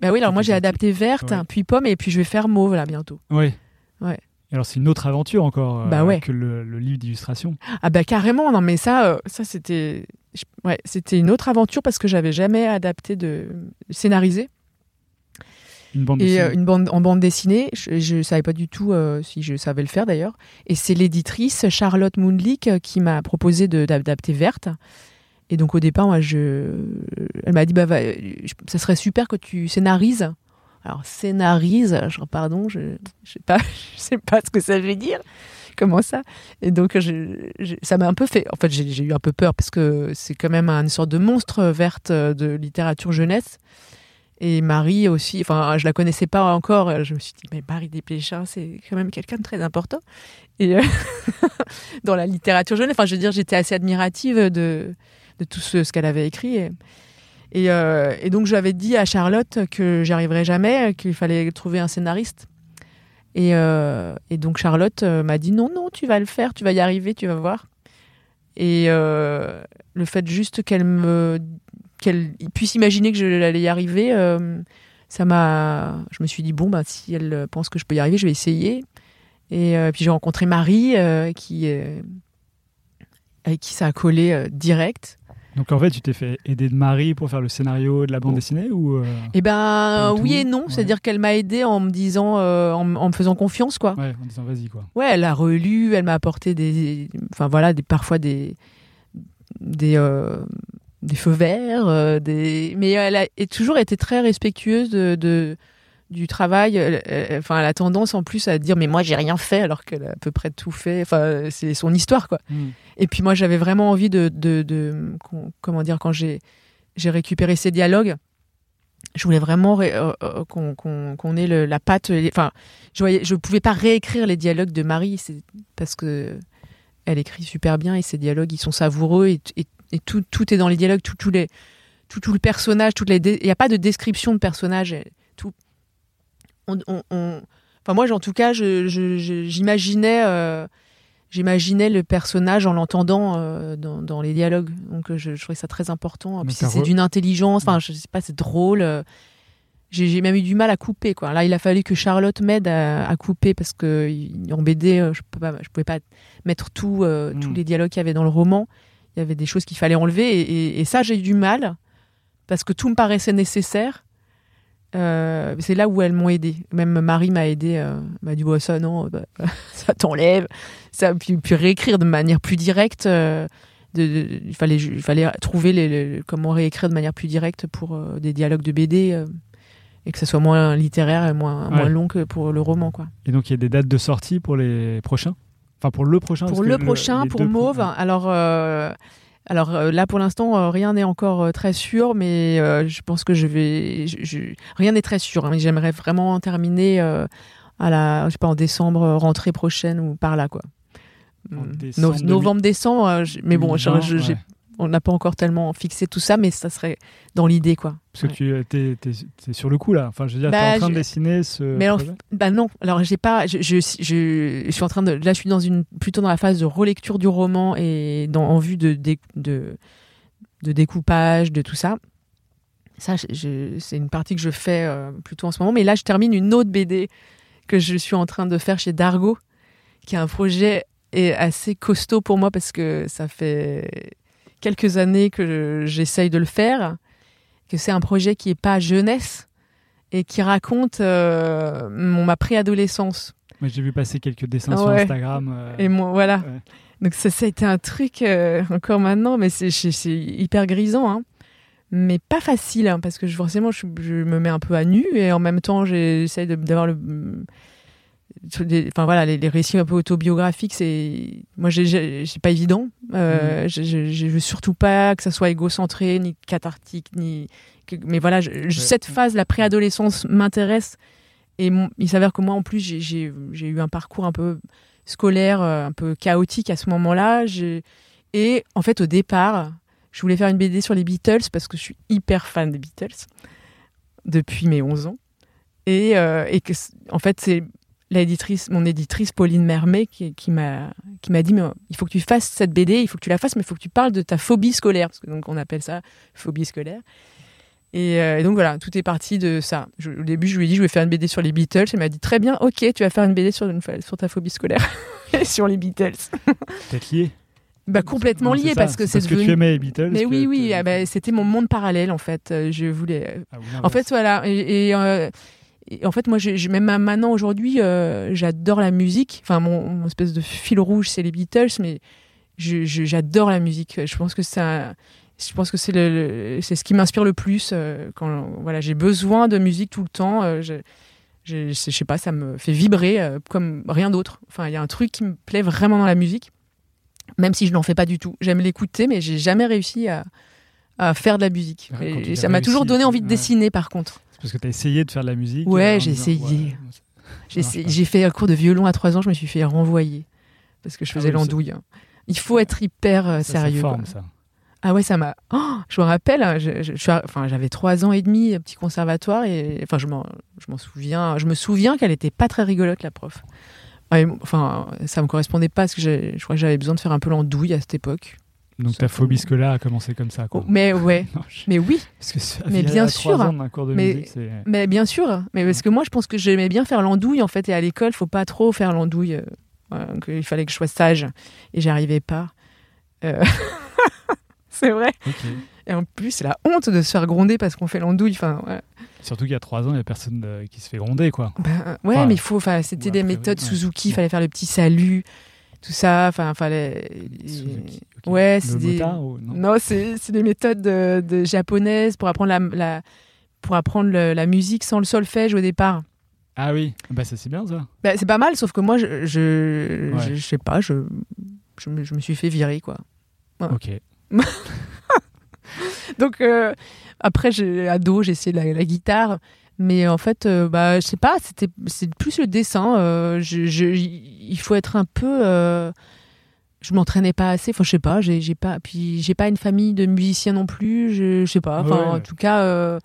Bah oui, alors moi j'ai adapté Verte, puis Pomme, et puis je vais faire Mauve là bientôt. Ouais. Ouais. Alors, c'est une autre aventure encore euh, Bah ouais. que le, le livre d'illustration. Ah bah carrément, non mais ça, euh, ça c'était, ouais, c'était une autre aventure parce que j'avais jamais adapté de scénarisé. Une bande Et euh, une bande en bande dessinée, je, je savais pas du tout euh, si je savais le faire d'ailleurs. Et c'est l'éditrice Charlotte Moonlick euh, qui m'a proposé de- d'adapter Verte. Et donc au départ, moi, je, elle m'a dit bah, va- je- ça serait super que tu scénarises. Alors scénarise, je, pardon, je, je sais pas, (laughs) je sais pas ce que ça veut dire. Comment ça? Et donc je, je- ça m'a un peu fait. En fait, j'ai eu un peu peur parce que c'est quand même une sorte de monstre verte de littérature jeunesse. Et Marie aussi, enfin, je la connaissais pas encore. Je me suis dit, mais Marie Desplechin, c'est quand même quelqu'un de très important. Et euh, (laughs) dans la littérature jeune, enfin, je veux dire, j'étais assez admirative de, de tout ce, qu'elle avait écrit. Et, et, euh, et donc, j'avais dit à Charlotte que j'y arriverais jamais, qu'il fallait trouver un scénariste. Et, euh, et donc, Charlotte euh, m'a dit, non, non, tu vas le faire, tu vas y arriver, tu vas voir. Et le fait juste qu'elle me qu'elle puisse imaginer que je allais y arriver, euh, ça m'a. Je me suis dit bon bah si elle pense que je peux y arriver, je vais essayer. Et euh, puis j'ai rencontré Marie euh, qui euh, avec qui ça a collé euh, direct. Donc en fait, tu t'es fait aider de Marie pour faire le scénario de la bande dessinée ou euh, Pas ben oui et non, ouais. c'est-à-dire qu'elle m'a aidé en me disant, euh, en, me faisant confiance quoi. ouais, en disant vas-y quoi. Ouais, elle a relu, elle m'a apporté des, enfin voilà, des parfois des des euh, des feux verts, euh, des, mais elle a toujours été très respectueuse de, de- du travail. Enfin, elle a tendance en plus à dire mais moi j'ai rien fait alors qu'elle a à peu près tout fait. Enfin, c'est son histoire quoi. Hmm. Et puis moi j'avais vraiment envie de, de, comment dire quand j'ai j'ai récupéré ces dialogues. Je voulais vraiment ré- euh, euh, qu'on ait le- la patte. Enfin, je je pouvais pas réécrire les dialogues de Marie, c'est parce que elle écrit super bien et ses dialogues ils sont savoureux et, et- et tout, tout est dans les dialogues, tout, tout les, tout, tout le personnage, toutes les, dé- il n'y a pas de description de personnage, tout. On, on- on- enfin moi, en tout cas, j'imaginais, euh, j'imaginais le personnage en l'entendant euh, dans, dans les dialogues, donc je, je trouvais ça très important. Donc Puis c'est d'une intelligence, enfin je sais pas, c'est drôle. euh, j'ai même eu du mal à couper quoi. Là, il a fallu que Charlotte m'aide à, à couper parce que en BD, je je pouvais pas mettre tout, euh, tous les dialogues qu'il y avait dans le roman. Il y avait des choses qu'il fallait enlever et, et- et ça, j'ai eu du mal parce que tout me paraissait nécessaire. Euh, c'est là où elles m'ont aidé. Même Marie m'a aidé. Euh, m'a dit bon, ça non, bah, (laughs) ça t'enlève. Ça puis, puis réécrire de manière plus directe. euh, de, de- il fallait, il fallait trouver les, les- comment réécrire de manière plus directe pour euh, des dialogues de BD et que ça soit moins littéraire et moins, Ouais. moins long que pour le roman quoi. Et donc il y a des dates de sortie pour les prochains? Enfin pour le prochain Pour le prochain, pour Mauve, pro- alors, euh, alors euh, là pour l'instant euh, rien n'est encore très sûr, mais je pense que je vais, je- je- rien n'est très sûr. hein, mais j'aimerais vraiment terminer à la, je sais pas en décembre, rentrée prochaine ou par là quoi. En Mm. décembre No- novembre, décembre, euh, je- mais bon, je- 2020, je- j'ai- ouais. On n'a pas encore tellement fixé tout ça, mais ça serait dans l'idée quoi. Parce que tu t'es, t'es- sur le coup là. Enfin je veux dire, Bah, t'es en train je- de dessiner ce Mais alors, bah non. Alors j'ai pas. Je, je, je, suis en train de. Là, je suis dans une plutôt dans la phase de relecture du roman et dans, en vue de, de de découpage, de tout ça. Ça, c'est une partie que je fais euh, plutôt en ce moment. Mais là, je termine une autre BD que je suis en train de faire chez Dargo, qui est un projet est assez costaud pour moi parce que ça fait quelques années que j'essaye de le faire, que c'est un projet qui est pas jeunesse et qui raconte euh, mon, ma préadolescence. Moi j'ai vu passer quelques dessins sur. Instagram. euh, Et moi, voilà. Ouais. Donc ça, ça a été un truc euh, encore maintenant, mais c'est hyper grisant, hein. mais pas facile, hein, parce que je- forcément, je, je me mets un peu à nu et en même temps, j'essaye d'avoir le des- enfin voilà les, les récits un peu autobiographiques c'est moi c'est pas évident. Euh, je, je, veux surtout pas que ça soit égocentré ni cathartique ni que- mais voilà je- je- cette phase la préadolescence m'intéresse. Et mon- il s'avère que moi en plus j'ai- eu un parcours un peu scolaire euh, un peu chaotique à ce moment-là. Et en fait au départ je voulais faire une BD sur les Beatles parce que je suis hyper fan des Beatles depuis mes 11 ans. Et, euh, et que en fait c'est l'éditrice mon éditrice Pauline Mermet qui, qui m'a qui m'a dit mais il faut que tu fasses cette BD il faut que tu la fasses mais il faut que tu parles de ta phobie scolaire parce que donc on appelle ça phobie scolaire et, euh, et donc voilà tout est parti de ça Je- au début je lui ai dit je vais faire une BD sur les Beatles elle m'a dit très bien ok tu vas faire une BD sur, une, sur ta phobie scolaire (laughs) et sur les Beatles Peut-être lié? bah complètement Non, lié ça, parce que c'est parce que tu devenu aimais les Beatles. mais oui oui ah bah, c'était mon monde parallèle en fait Euh, je voulais Ah, en fait, voilà. Et, et, euh, et en fait, moi, j'ai- même maintenant, aujourd'hui, euh, j'adore la musique. Enfin, mon, mon espèce de fil rouge, c'est les Beatles, mais j'adore la musique. Je pense que ça. Je pense que c'est le, le- c'est ce qui m'inspire le plus euh, quand voilà j'ai besoin de musique tout le temps. euh, je, je, je sais pas, ça me fait vibrer comme rien d'autre. Enfin, il y a un truc qui me plaît vraiment dans la musique, même si je n'en fais pas du tout. J'aime l'écouter, mais j'ai jamais réussi à, à faire de la musique. Ouais, Et ça m'a toujours donné envie de ouais. dessiner, par contre. Parce que tu as essayé de faire de la musique. Ouais, euh, j'ai essayé. ouais, J'ai fait un cours de violon à 3 ans, je me suis fait renvoyer parce que je Ah faisais oui, l'andouille. hein. Il faut être hyper euh, Ça, sérieux. forme, ça. Ah ouais, ça m'a. Oh, je me rappelle, hein, je, je- je suis à- enfin, j'avais 3 ans et demi, petit conservatoire, et enfin, je m'en, je m'en souviens. Je me souviens qu'elle était pas très rigolote, la prof. Enfin, ça me correspondait pas parce que je crois que j'avais besoin de faire un peu l'andouille à cette époque. Donc ta phobie scolaire a commencé comme ça. Quoi. Mais ouais, (laughs) Non, je- mais oui, Parce que Mais bien sûr. ans cours de Mais- musique, mais bien sûr. Mais parce que moi, je pense que j'aimais bien faire l'andouille en fait, et à l'école, faut pas trop faire l'andouille. euh, voilà, donc, il fallait que je sois sage, et j'arrivais pas. Euh, (laughs) C'est vrai. Et en plus, c'est la honte de se faire gronder parce qu'on fait l'andouille. Enfin, ouais. Surtout qu'il y a trois ans, il n'y a personne euh, qui se fait gronder, quoi. Ben, ouais, Enfin, mais il faut. C'était des méthodes. Suzuki. Il fallait faire le petit salut, tout ça. Enfin, fallait. Suzuki, ok. Ouais, c'est des. motard ou- non? Non, c'est des méthodes de, de japonaises pour apprendre la, la- pour apprendre le- la musique sans le solfège au départ. Ah oui, bah ça c'est bien ça. Ben, c'est pas mal, sauf que moi, je, je, Ouais. je, je sais pas, je, je, me, je me suis fait virer, quoi. Ouais. Ok. (laughs) Donc, euh, après, j'ai, ado, j'ai essayé la, la guitare. Mais en fait, euh, bah, je sais pas, c'était, c'est plus le dessin. euh, je, je- il faut être un peu. euh, je m'entraînais pas assez. Enfin, je sais pas. J'ai j'ai pas. Puis j'ai pas une famille de musiciens non plus. Je, je sais pas. Enfin, Ouais, ouais. en tout cas. euh,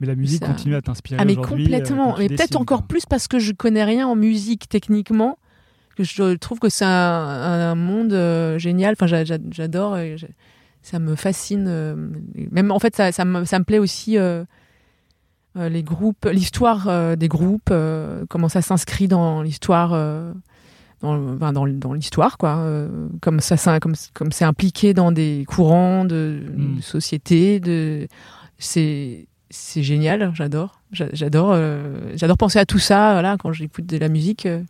Mais la musique Ça- continue à t'inspirer ah mais complètement. euh, tu mais peut-être encore plus parce que je connais rien en musique techniquement. Que je trouve que c'est un, un monde génial. Enfin, j'a- j'a- j'adore. Ça me fascine. même en fait, ça, ça, me, ça me plaît aussi. Euh, les groupes, l'histoire euh, des groupes, euh, comment ça s'inscrit dans l'histoire, dans, l'histoire quoi, euh, comme ça, ça- comme comme c'est impliqué dans des courants de, Mm. de société, de c'est c'est génial, j'adore, J'a- j'adore, euh, j'adore penser à tout ça, voilà, quand j'écoute de la musique. euh,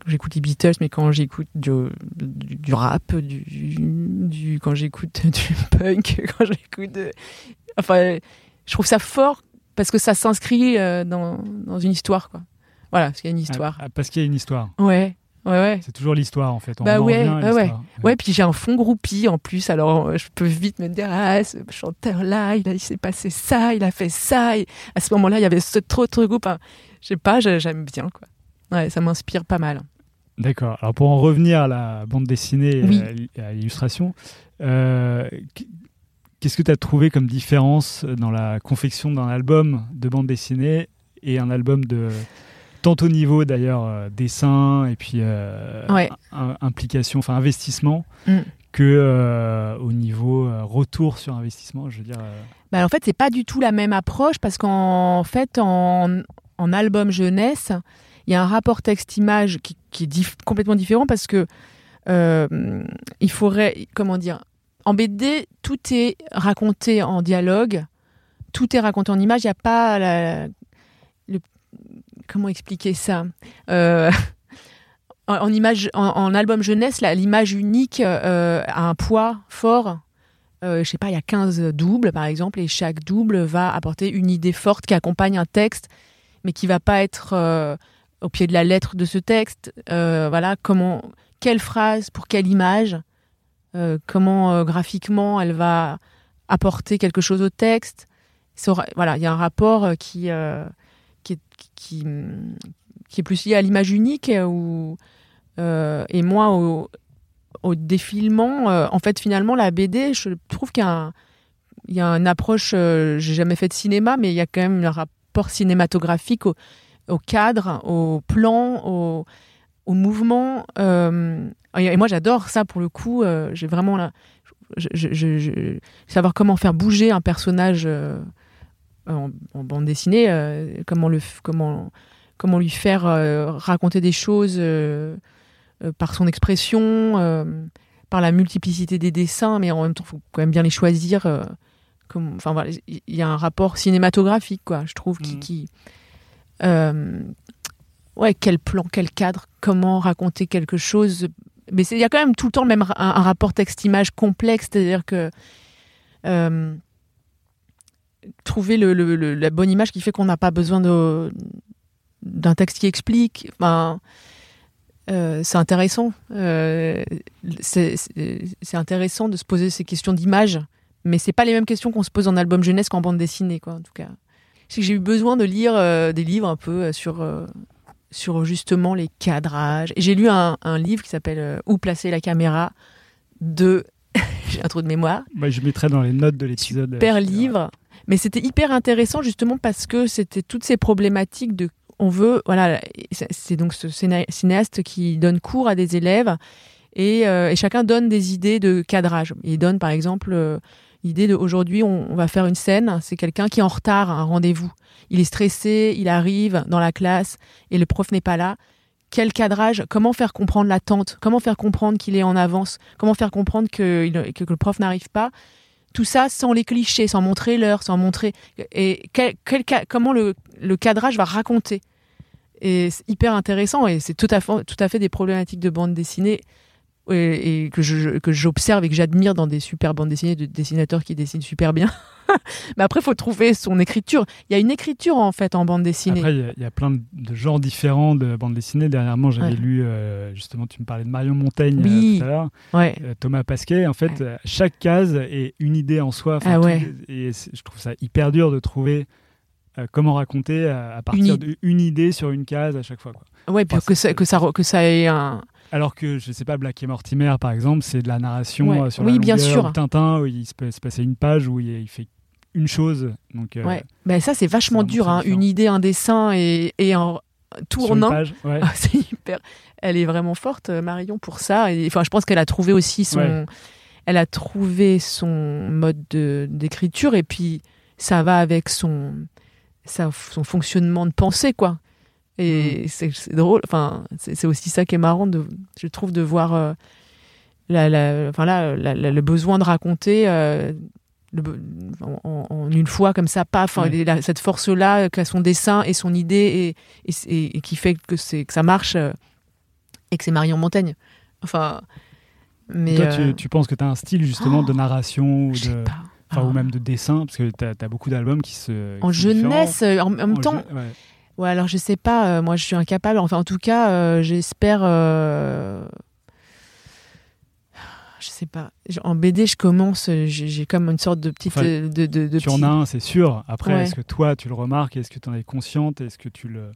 quand j'écoute les Beatles, mais quand j'écoute du, du, du rap, du, du- quand j'écoute (laughs) du punk, quand j'écoute, enfin, je trouve ça fort parce que ça s'inscrit euh, dans, dans une histoire, quoi. Voilà, parce qu'il y a une histoire. Ah, ah, parce qu'il y a une histoire. Ouais, ouais, ouais. C'est toujours l'histoire en fait. On Bah en ouais, ouais, ouais. puis j'ai un fond groupie en plus, alors euh, je peux vite me dire ah ce chanteur-là, il, a- il s'est passé ça, il a fait ça, et à ce moment-là il y avait ce trop autre groupe. Enfin, je sais pas, j'ai- j'aime bien quoi. Ouais, ça m'inspire pas mal. D'accord. Alors pour en revenir à la bande dessinée et Oui. à l- à l'illustration, euh, qu'est-ce que tu as trouvé comme différence dans la confection d'un album de bande dessinée et un album de tant au niveau d'ailleurs euh, dessin et puis euh, Ouais. implication, enfin investissement, Mm. que euh, au niveau euh, retour sur investissement, je veux dire. euh, Bah, en fait, c'est pas du tout la même approche parce qu'en fait, en, en album jeunesse, il y a un rapport texte-image qui, qui est complètement différent parce que euh, il faudrait, comment dire, en BD, tout est raconté en dialogue, tout est raconté en image. Il n'y a pas la, le- comment expliquer ça? Euh, (laughs) en, image, en, album jeunesse, l'image unique euh, a un poids fort euh, je sais pas, il y a 15 doubles par exemple, et chaque double va apporter une idée forte qui accompagne un texte, mais qui va pas être euh, au pied de la lettre de ce texte. Voilà, comment, quelle phrase pour quelle image, euh, comment euh, graphiquement elle va apporter quelque chose au texte. Voilà, il y a un rapport euh, qui, euh, qui, est, plus lié à l'image unique et moins au, défilement. en fait, finalement, la BD, je trouve qu'il y a, une approche. euh, J'ai jamais fait de cinéma, mais il y a quand même un rapport cinématographique au, cadre, au plan, au, mouvement. Et et moi, j'adore ça pour le coup. euh, J'ai vraiment la, je, je- je- je- savoir comment faire bouger un personnage euh, en, en bande dessinée, euh, comment le, comment, comment lui faire raconter des choses. par son expression, par la multiplicité des dessins, mais en même temps, il faut quand même bien les choisir. comme, enfin voilà, il y a un rapport cinématographique, quoi, je trouve, qui, Mhm. qui ouais, quel plan, quel cadre, comment raconter quelque chose. Mais il y a quand même tout le temps même un, rapport texte-image complexe, c'est-à-dire que euh, trouver la bonne image qui fait qu'on n'a pas besoin d'un texte qui explique. Enfin, euh, c'est intéressant. Euh, c'est intéressant de se poser ces questions d'image, mais c'est pas les mêmes questions qu'on se pose en album jeunesse qu'en bande dessinée, quoi. En tout cas, j'ai eu besoin de lire euh, des livres un peu sur sur justement les cadrages. J'ai lu un, un livre qui s'appelle euh, Où placer la caméra de (laughs) j'ai un trou de mémoire bah, je mettrai dans les notes de l'épisode. super euh, livre. Mais c'était hyper intéressant justement parce que c'était toutes ces problématiques de on veut voilà c'est donc ce ciné- cinéaste qui donne cours à des élèves et, euh, et chacun donne des idées de cadrage. Il donne par exemple euh, l'idée de aujourd'hui on, on va faire une scène, c'est quelqu'un qui est en retard à un rendez-vous. Il est stressé, il arrive dans la classe et le prof n'est pas là. Quel cadrage Comment faire comprendre l'attente? Comment faire comprendre qu'il est en avance? Comment faire comprendre que, que le prof n'arrive pas? Tout ça sans les clichés, sans montrer l'heure, sans montrer et quel, quel comment le, le cadrage va raconter? Et c'est hyper intéressant et c'est tout à fait tout à fait des problématiques de bande dessinée et, que je que j'observe et que j'admire dans des super bandes dessinées de dessinateurs qui dessinent super bien. (laughs) Mais après, il faut trouver son écriture. Il y a une écriture en fait en bande dessinée. Après, il y a- il y, a plein de, genres différents de bandes dessinées. Dernièrement, j'avais Ouais. lu, euh, justement, tu me parlais de Marion Montaigne euh, tout à l'heure, ouais. euh, Thomas Pasquet. En fait, Ouais. chaque case est une idée en soi. Enfin, Ah tout-. Et je trouve ça hyper dur de trouver comment raconter à, à partir Une d'une idée sur une case à chaque fois. Quoi. Ouais, puis que ça, que ça, que ça ait un, Alors que, je sais pas, Black et Mortimer, par exemple, c'est de la narration Ouais. euh, sur Oui, la bien sûr. ou Tintin, où il se peut se passer une page où il, il fait une chose. Donc, euh, Ouais. Ben ça, c'est vachement dur. hein. Une idée, un dessin et, et un tournant. page, ouais. Ah, (laughs) c'est hyper. Elle est vraiment forte, euh, Marion, pour ça. Et, enfin, je pense qu'elle a trouvé aussi son. Ouais. Elle a trouvé son mode de- d'écriture et puis ça va avec son, sa- son fonctionnement de pensée, quoi. Et Mm. c'est drôle. Enfin, c'est aussi ça qui est marrant, de, je trouve, de voir euh, la, la- enfin, là, la- le besoin de raconter. euh, le en, une fois comme ça, paf, a cette force-là qu'a son dessin et son idée et, et, et- et qui fait que, que ça marche euh, et que c'est Marion Montaigne. Enfin, mais Toi, euh, tu, tu penses que tu as un style justement de narration ou, sais de, pas. enfin, ou Ah. même de dessin Parce que tu as, beaucoup d'albums qui se. en qui jeunesse, euh, en, en même temps, je- ouais. Ouais, alors je sais pas, euh, moi je suis incapable, enfin en tout cas, euh, j'espère. euh, je sais pas. En BD, je commence, j'ai comme une sorte de petite. Enfin, de, de, de Tu en petit- as un, c'est sûr. Après, Ouais. est-ce que toi, tu le remarques? Est-ce que tu en es consciente? Est-ce que tu le.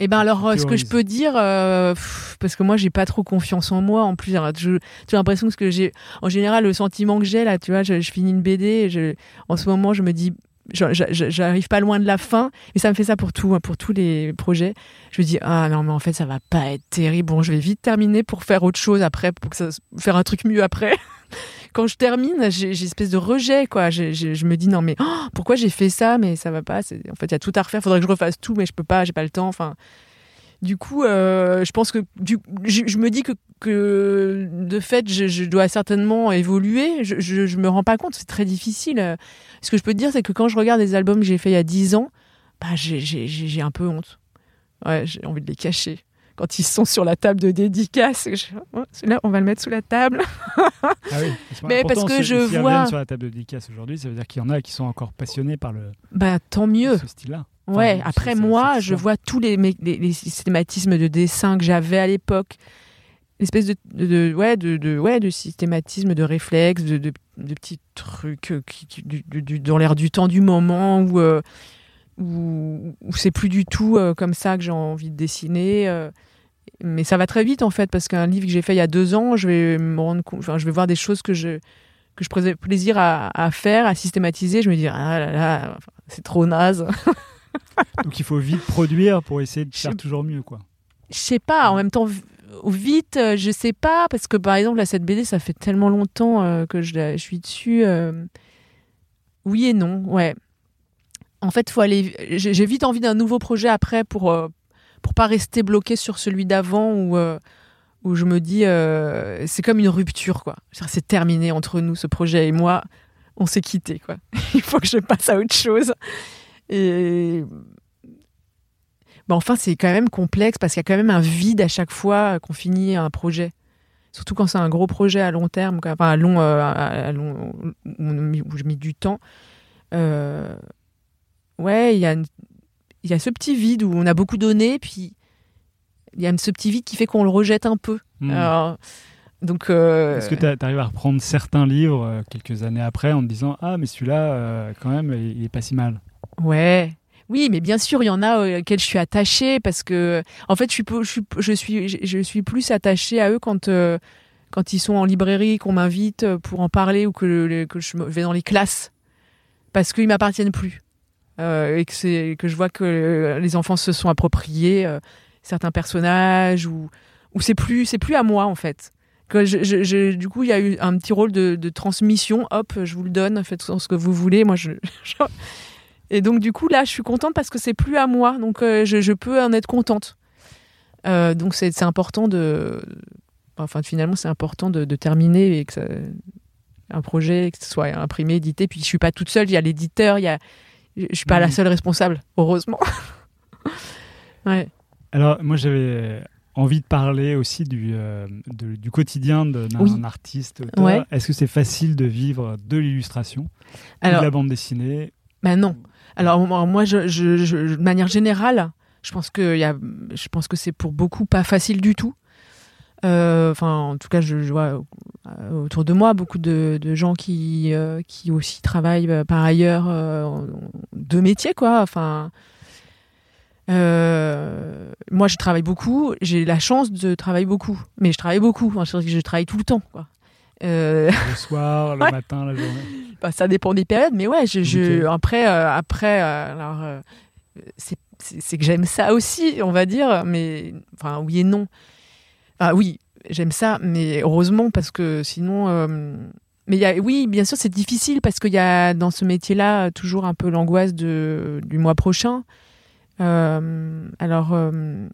Eh ben alors, ce que je peux dire, euh, pff, parce que moi j'ai pas trop confiance en moi en plus. je- J'ai l'impression que ce que j'ai, en général, le sentiment que j'ai là, tu vois, je, je finis une BD, et je, en ce moment, je me dis, j'arrive pas loin de la fin, et ça me fait ça pour tout, hein, pour tous les projets. Je me dis, ah non, mais en fait, ça va pas être terrible. Bon, je vais vite terminer pour faire autre chose après, pour que ça, faire un truc mieux après. (laughs) Quand je termine, j'ai espèce de rejet, quoi. Je me dis, non, mais oh, pourquoi j'ai fait ça? Mais ça va pas. En fait, il y a tout à refaire. Faudrait que je refasse tout, mais je peux pas, j'ai pas le temps. Enfin, du coup, euh, je pense que du, je, je me dis que, que de fait, je, je dois certainement évoluer. Je, je, je me rends pas compte, c'est très difficile. Ce que je peux te dire, c'est que quand je regarde les albums que j'ai fait il y a 10 ans, bah, j'ai- un peu honte. Ouais, j'ai envie de les cacher. Quand ils sont sur la table de dédicace, je, oh, celui-là, on va le mettre sous la table. Ah oui. (laughs) Mais parce que je vois- sur la table de dédicace aujourd'hui, ça veut dire qu'il y en a qui sont encore passionnés par le, Bah, tant mieux. ce style-là. Ouais, après moi, je vois tous les, mé- les, les systématismes de dessin que j'avais à l'époque, l'espèce de, de, de- ouais, de, ouais, de systématisme, de réflexe, de, petits trucs euh, qui, qui- du- dans l'air du temps du moment où, euh, où, où c'est plus du tout euh, comme ça que j'ai envie de dessiner. euh. mais ça va très vite en fait, parce qu'un livre que j'ai fait il y a deux ans, je vais me rendre compte, enfin, je vais voir des choses que je que je prenais plaisir à, à faire, à systématiser. Je me dis ah là là, c'est trop naze. (laughs) (laughs) Donc il faut vite produire pour essayer de faire toujours mieux, quoi. je sais pas, en même temps, vite, euh, je sais pas, parce que par exemple, là, cette BD, ça fait tellement longtemps euh, que je, suis dessus. euh, Oui et non, ouais. En fait, faut aller. J'ai vite envie d'un nouveau projet après pour euh, pour pas rester bloqué sur celui d'avant où où je me dis c'est comme une rupture quoi. C'est terminé entre nous ce projet et moi, on s'est quitté quoi. (laughs) Il faut que je passe à autre chose. Et bah enfin, c'est quand même complexe parce qu'il y a quand même un vide à chaque fois qu'on finit un projet. Surtout quand c'est un gros projet à long terme, enfin à long, euh, à- à long où, je mets du temps. Euh, ouais, il y, a une- il y a ce petit vide où on a beaucoup donné, puis il y a ce petit vide qui fait qu'on le rejette un peu. Hmm. Alors, donc, euh, Est-ce que tu arrives à reprendre certains livres euh, quelques années après en te disant Ah, mais celui-là, euh, quand même, il est pas si mal? Ouais. Oui, mais bien sûr, il y en a auxquels je suis attachée parce que, en fait, je suis, je suis, je suis, je suis plus attachée à eux quand, quand ils sont en librairie, qu'on m'invite pour en parler ou que, je vais dans les classes parce qu'ils m'appartiennent plus et que c'est que je vois que les enfants se sont appropriés certains personnages ou ou c'est plus c'est plus à moi en fait. Que je, je- je- du coup, il y a eu un petit rôle de, de transmission. Hop, je vous le donne, faites ce que vous voulez. Moi, (laughs) je, et donc, du coup, là, je suis contente parce que c'est plus à moi. Donc, euh, je, je peux en être contente. Euh, donc, c'est important de. Enfin, finalement, c'est important de, de terminer et que ça- un projet, que ce soit imprimé, édité. Puis, je suis pas toute seule. Il y a l'éditeur. Il y a. Je suis pas la Mhm. seule responsable, heureusement. (laughs) ouais. Alors, moi, j'avais envie de parler aussi du, euh, de- du quotidien de- d'un Oui. artiste. Ouais. Est-ce que c'est facile de vivre de l'illustration ou de la bande dessinée Ben non. Alors moi, moi, je, je- je- de manière générale, je pense que il y a, je pense que c'est pour beaucoup pas facile du tout. Euh, Enfin, en tout cas, je, je vois euh, autour de moi beaucoup de, de gens qui euh, qui aussi travaillent par ailleurs euh, deux métiers, quoi. Enfin. Euh, moi, je travaille beaucoup. J'ai la chance de travailler beaucoup, mais je travaille beaucoup. Enfin, je, je travaille tout le temps. Quoi. Euh, Le soir, le (laughs) Ouais. matin, la journée. bah, ça dépend des périodes, mais ouais, je, je- Ok. après, euh, après, alors, c'est, que j'aime ça aussi, on va dire, mais enfin, oui et non. Ah oui, j'aime ça, mais heureusement parce que sinon, mais il y a, oui, bien sûr, c'est difficile parce qu'il y a dans ce métier-là toujours un peu l'angoisse du mois prochain. Euh, alors, euh,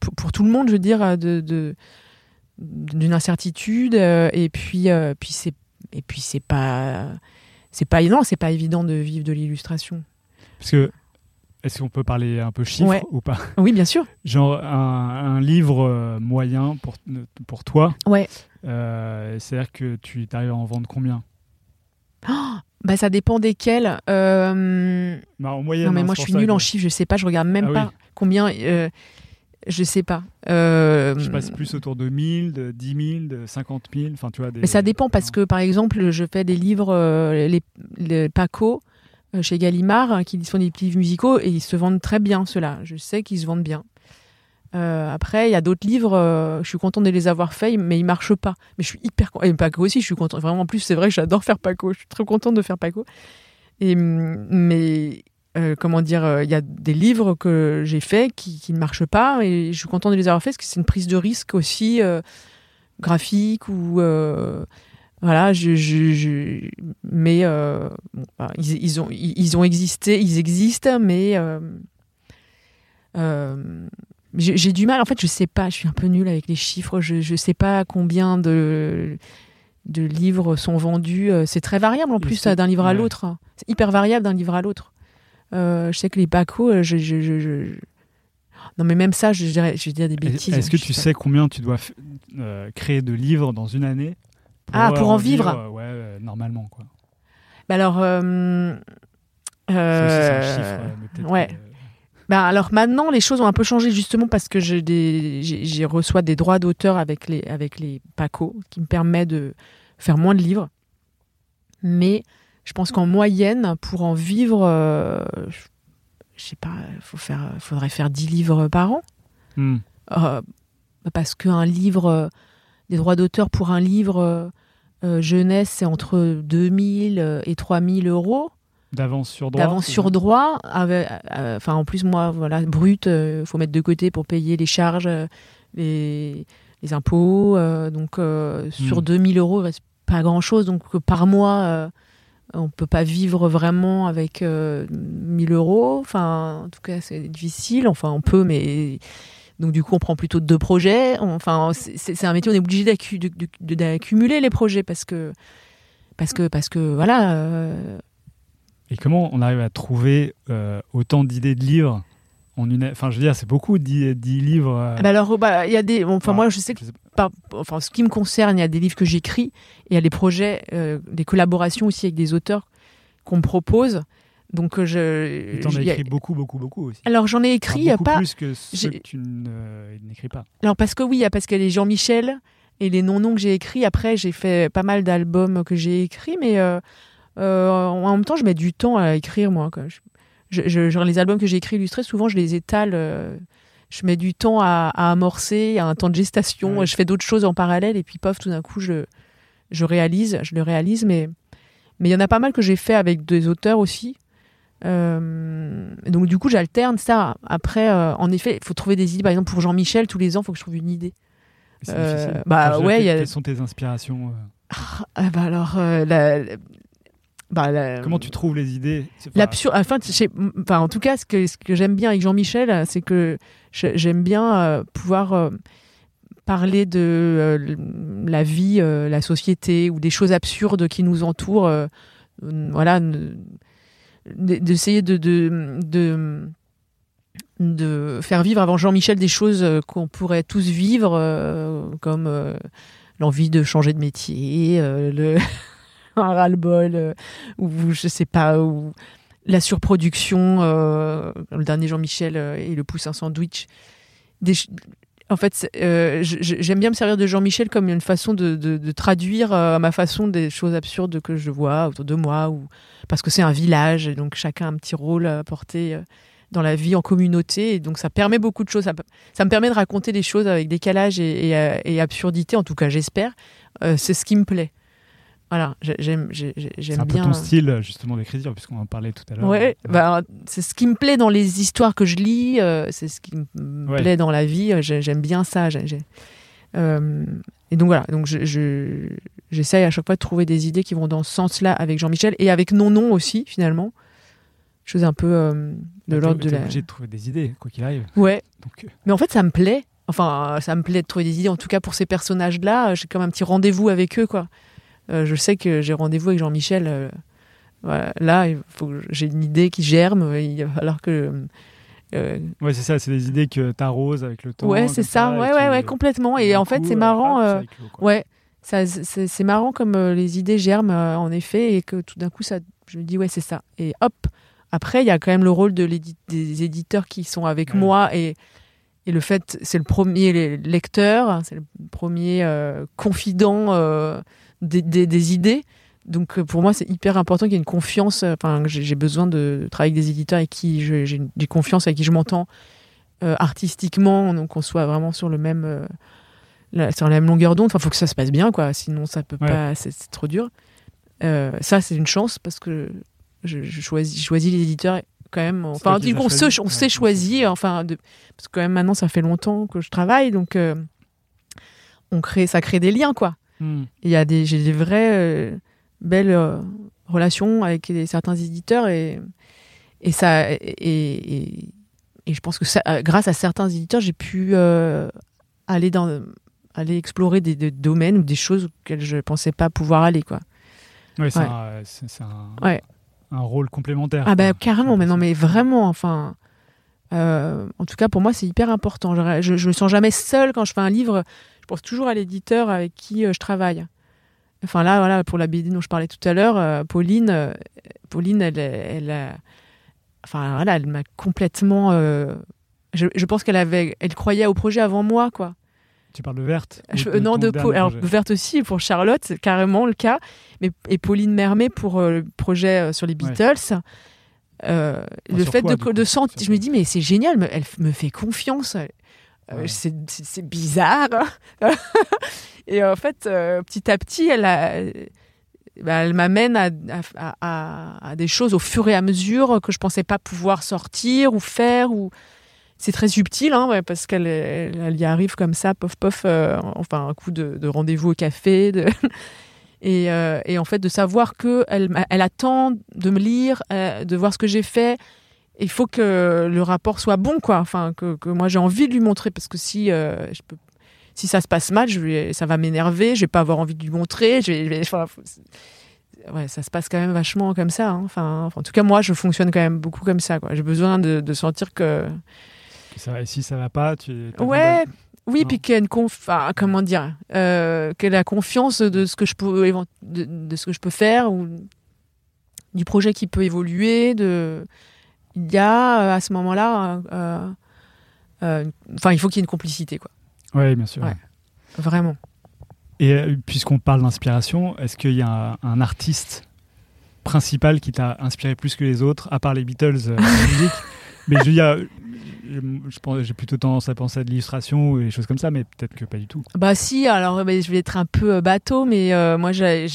pour, pour tout le monde, je veux dire, de, de- d'une incertitude, euh, et puis, puis c'est, et puis c'est pas, c'est pas non, c'est pas évident de vivre de l'illustration. Parce que, est-ce qu'on peut parler un peu chiffres Ouais. ou pas? Oui, bien sûr. Genre, un, un livre moyen pour, pour toi, Ouais. euh, c'est-à-dire que tu arrives à en vendre combien? Bah, ça dépend desquels. Euh, bah, En moyenne. non, mais hein, moi, je suis nulle en chiffres. Je sais pas. Je regarde même Ah pas oui. combien. euh, je sais pas. Euh, Je passe plus autour de 1000, de 10 000, de 50 000. Enfin, tu vois, des... Mais ça dépend parce que, par exemple, je fais des livres, euh, les, les Paco, euh, chez Gallimard, hein, qui sont des petits livres musicaux, et ils se vendent très bien, ceux-là. Je sais qu'ils se vendent bien. Euh, après, il y a d'autres livres, euh, je suis contente de les avoir faits, mais ils marchent pas. Mais je suis hyper contente. Et Paco aussi, je suis contente. Vraiment, en plus, c'est vrai que j'adore faire Paco. Je suis très contente de faire Paco. Et, hum, mais, euh, comment dire, il y a des livres que j'ai faits qui, qui ne marchent pas, et je suis contente de les avoir faits parce que c'est une prise de risque aussi graphique ou. voilà, je, je, mais ils, ils ont, ils, ont existé, ils existent, mais j'ai du mal. En fait, je sais pas. Je suis un peu nulle avec les chiffres. Je, je sais pas combien de de livres sont vendus. Euh, C'est très variable en plus d'un livre à ouais. l'autre. C'est hyper variable d'un livre à l'autre. Euh, je sais que les Paco, euh, je, je, je, je- non mais même ça, je dirais, je vais dire des bêtises. Est-ce que tu sais combien tu dois euh, créer de livres dans une année Ah, pour en vivre Ouais, normalement, quoi. Bah alors, euh, c'est un chiffre. mais peut-être ouais. que- Ben alors maintenant, les choses ont un peu changé justement parce que j'ai reçois des droits d'auteur avec les, avec les PACO, qui me permet de faire moins de livres. Mais je pense qu'en moyenne, pour en vivre, euh, je, sais pas, faut faire, faudrait faire 10 livres par an. Hmm. Euh, parce qu'un livre, euh, des droits d'auteur pour un livre jeunesse, c'est entre 2000 et 3000 euros D'avance sur droit. d'avance c'est sur ça droit. avec- euh, Enfin, en plus, moi, voilà, brut, il faut mettre de côté pour payer les charges, euh, les, les impôts. euh, donc, euh, sur Hmm. 2000 euros, il reste pas grand-chose. Donc, euh, par mois, euh, on peut pas vivre vraiment avec euh, 1000 euros. Enfin, en tout cas, c'est difficile. Enfin, on peut, mais. Donc, du coup, on prend plutôt deux projets. Enfin, c'est c'est un métier, on est obligé d'accumuler les projets parce que. Parce que, parce que voilà, euh, Et comment on arrive à trouver euh, autant d'idées de livres en une... Enfin, je veux dire, c'est beaucoup, 10, 10 livres. euh, Bah alors, bah, il y a des. Enfin, Ah, moi, je sais que, je sais par- enfin, ce qui me concerne, il y a des livres que j'écris et il y a des projets, euh, des collaborations aussi avec des auteurs qu'on me propose. Donc, euh, je. Et t'en as a- écrit beaucoup, beaucoup, beaucoup aussi. Alors, j'en ai Enfin, écrit, a beaucoup pas. plus que ceux que tu n'écris pas. Alors, parce que oui, il y a parce que les Jean-Michel et les non-noms que j'ai écrits. Après, j'ai fait pas mal d'albums que j'ai écrits, mais en même temps, je mets du temps à écrire, moi. Quoi. Je, je- je- genre, les albums que j'ai écrits illustrés, souvent, je les étale. euh, je mets du temps à, à amorcer, a un temps de gestation. Ouais. Je fais d'autres choses en parallèle, et puis, pof, tout d'un coup, je, je réalise, je le réalise, mais mais il y en a pas mal que j'ai fait avec des auteurs aussi. Euh, donc du coup j'alterne ça. Après, euh, en effet, il faut trouver des idées. Par exemple pour Jean-Michel, tous les ans, il faut que je trouve une idée. Euh, bah, ouais, y a- Quelles sont tes inspirations euh? Ah, bah alors, euh, la- bah, la- Comment tu trouves les idées? L'absurde. Enfin, en tout cas, ce que, ce que j'aime bien avec Jean-Michel, euh, c'est que j'aime bien euh, pouvoir euh, parler de euh, la vie, la société ou des choses absurdes qui nous entourent. voilà, d'essayer de, de, de, de faire vivre avant Jean-Michel des choses qu'on pourrait tous vivre, comme l'envie de changer de métier, le (laughs) un ras-le-bol, euh, ou je sais pas, ou la surproduction, euh, le dernier Jean-Michel euh, et le poussin sandwich. En fait, j'aime bien me servir de Jean-Michel comme une façon de, traduire à ma façon des choses absurdes que je vois autour de moi, ou parce que c'est un village et donc chacun a un petit rôle à porter dans la vie en communauté. Et donc ça permet beaucoup de choses. Ça, me permet de raconter des choses avec décalage et, absurdité, en tout cas j'espère. C'est ce qui me plaît. Voilà, j'ai- j'aime j'ai- j'ai- C'est j'aime un peu bien. ton style justement d'écriture, puisqu'on en parlait tout à l'heure. Ouais, bah, c'est ce qui me plaît dans les histoires que je lis, euh, c'est ce qui me Ouais. plaît dans la vie. euh, j'ai- J'aime bien ça. Euh, et donc voilà, donc je- je- j'essaye à chaque fois de trouver des idées qui vont dans ce sens-là avec Jean-Michel et avec Non Non aussi finalement. Chose un peu euh, de Bah, l'ordre de la. obligé de trouver des idées, quoi qu'il arrive. Ouais, Donc, euh, mais en fait ça me plaît. Enfin, euh, ça me plaît de trouver des idées. En tout cas pour ces personnages-là, euh, j'ai comme un petit rendez-vous avec eux quoi. Euh, je sais que j'ai rendez-vous avec Jean-Michel. euh, voilà, là, j'ai une idée qui germe. Il va falloir que euh, ouais, c'est ça, c'est des idées que t'arroses avec le temps. ouais, c'est ça. Ouais, ouais, ouais, complètement. Et en fait, c'est marrant. euh, ouais, c'est marrant comme euh, les idées germent en effet et que tout d'un coup, ça, je me dis ouais, c'est ça. Et hop. Après, il y a quand même le rôle de des éditeurs qui sont avec Ouais. moi et et le fait, c'est le premier le- lecteur, c'est le premier confident des, des- des idées. Donc euh, pour moi, c'est hyper important qu'il y ait une confiance. euh, Enfin, j'ai besoin de travailler avec des éditeurs avec qui j'ai une- j'ai confiance, avec qui je m'entends euh, artistiquement, donc qu'on soit vraiment sur le même euh, la- sur la même longueur d'onde. Enfin, faut que ça se passe bien, quoi. Sinon, ça peut Ouais. pas. C'est trop dur. Euh, ça, c'est une chance parce que je, je choisis, je choisis les éditeurs quand même. Enfin, on, se, on Ouais, s'est ouais. choisi. Enfin, de, parce que quand même maintenant, ça fait longtemps que je travaille, donc on crée, ça crée des liens, quoi. Hmm. Il y a des, j'ai des vraies euh, belles euh, relations avec des- certains éditeurs et, et ça, et, et, et je pense que ça, grâce à certains éditeurs, j'ai pu euh, aller dans, aller explorer des, des domaines ou des choses auxquelles je pensais pas pouvoir aller, quoi. Ouais, c'est Ouais. un, c'est- c'est un, Ouais. un rôle complémentaire. Ah bah carrément, mais non, mais vraiment, enfin. euh, en tout cas, pour moi, c'est hyper important. Je, je, je me sens jamais seule quand je fais un livre. Pense toujours à l'éditeur avec qui euh, je travaille. Enfin là, voilà, pour la BD dont je parlais tout à l'heure, euh, Pauline, euh, Pauline, elle, enfin voilà, elle m'a complètement. euh, je, je pense qu'elle avait, elle croyait au projet avant moi, quoi. Tu parles de Verte Je- de non, de Paul. Alors, verte aussi pour Charlotte, c'est carrément le cas. Mais, et Pauline Mermet pour euh, le projet sur les Ouais. Beatles. Le fait de, coup, de sentir. Je me dis, mais c'est génial, elle me fait confiance. Euh, Ouais. c'est- bizarre. (laughs) et en fait, euh, petit à petit, elle, a- bah, elle m'amène à, à- à- à des choses au fur et à mesure que je pensais pas pouvoir sortir ou faire. ou C'est très subtil, hein, parce qu'elle elle, y arrive comme ça, pof pof, euh, enfin un coup de, de rendez-vous au café. De... (laughs) Et, euh, et en fait, de savoir que elle, attend de me lire, euh, de voir ce que j'ai fait. Il faut que le rapport soit bon, quoi. Enfin, que, que moi j'ai envie de lui montrer, parce que si euh, je peux, si ça se passe mal, je vais, ça va m'énerver. Je vais pas avoir envie de lui montrer. Je vais, enfin, faut- ouais, ça se passe quand même vachement comme ça. hein. Enfin, en tout cas, moi, je fonctionne quand même beaucoup comme ça. quoi. J'ai besoin de, de sentir que ça si ça va pas, tu Ouais, oui, Non. puis qu'elle a une conf... comment dire, euh, qu'elle a confiance de ce que je peux de ce que je peux faire ou du projet qui peut évoluer. De, il y a euh, à ce moment-là, euh, euh, enfin, il faut qu'il y ait une complicité, quoi. Ouais, bien sûr. Ouais. Vraiment. Et puisqu'on parle d'inspiration, est-ce qu'il y a un, un artiste principal qui t'a inspiré plus que les autres, à part les Beatles euh, musique? (laughs) Mais je veux dire, je, j'ai plutôt tendance à penser à de l'illustration ou des choses comme ça, mais peut-être que pas du tout. Bah si, alors bah, je vais être un peu bateau, mais euh, moi j'ai-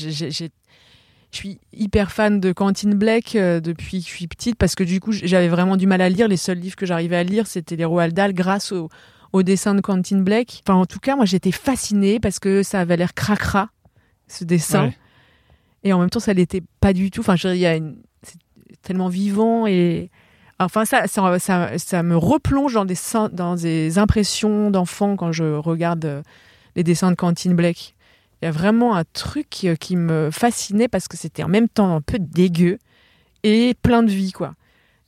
je suis hyper fan de Quentin Blake euh, depuis que je suis petite parce que du coup j'avais vraiment du mal à lire. Les seuls livres que j'arrivais à lire c'était les Roald Dahl grâce au, au dessin de Quentin Blake. Enfin en tout cas moi j'étais fascinée parce que ça avait l'air cracra ce dessin Ouais. et en même temps ça l'était pas du tout. Enfin il y a une- c'est tellement vivant et enfin ça ça, ça, ça me replonge dans des dans des impressions d'enfant quand je regarde euh, les dessins de Quentin Blake. Il y a vraiment un truc qui, qui me fascinait parce que c'était en même temps un peu dégueu et plein de vie quoi.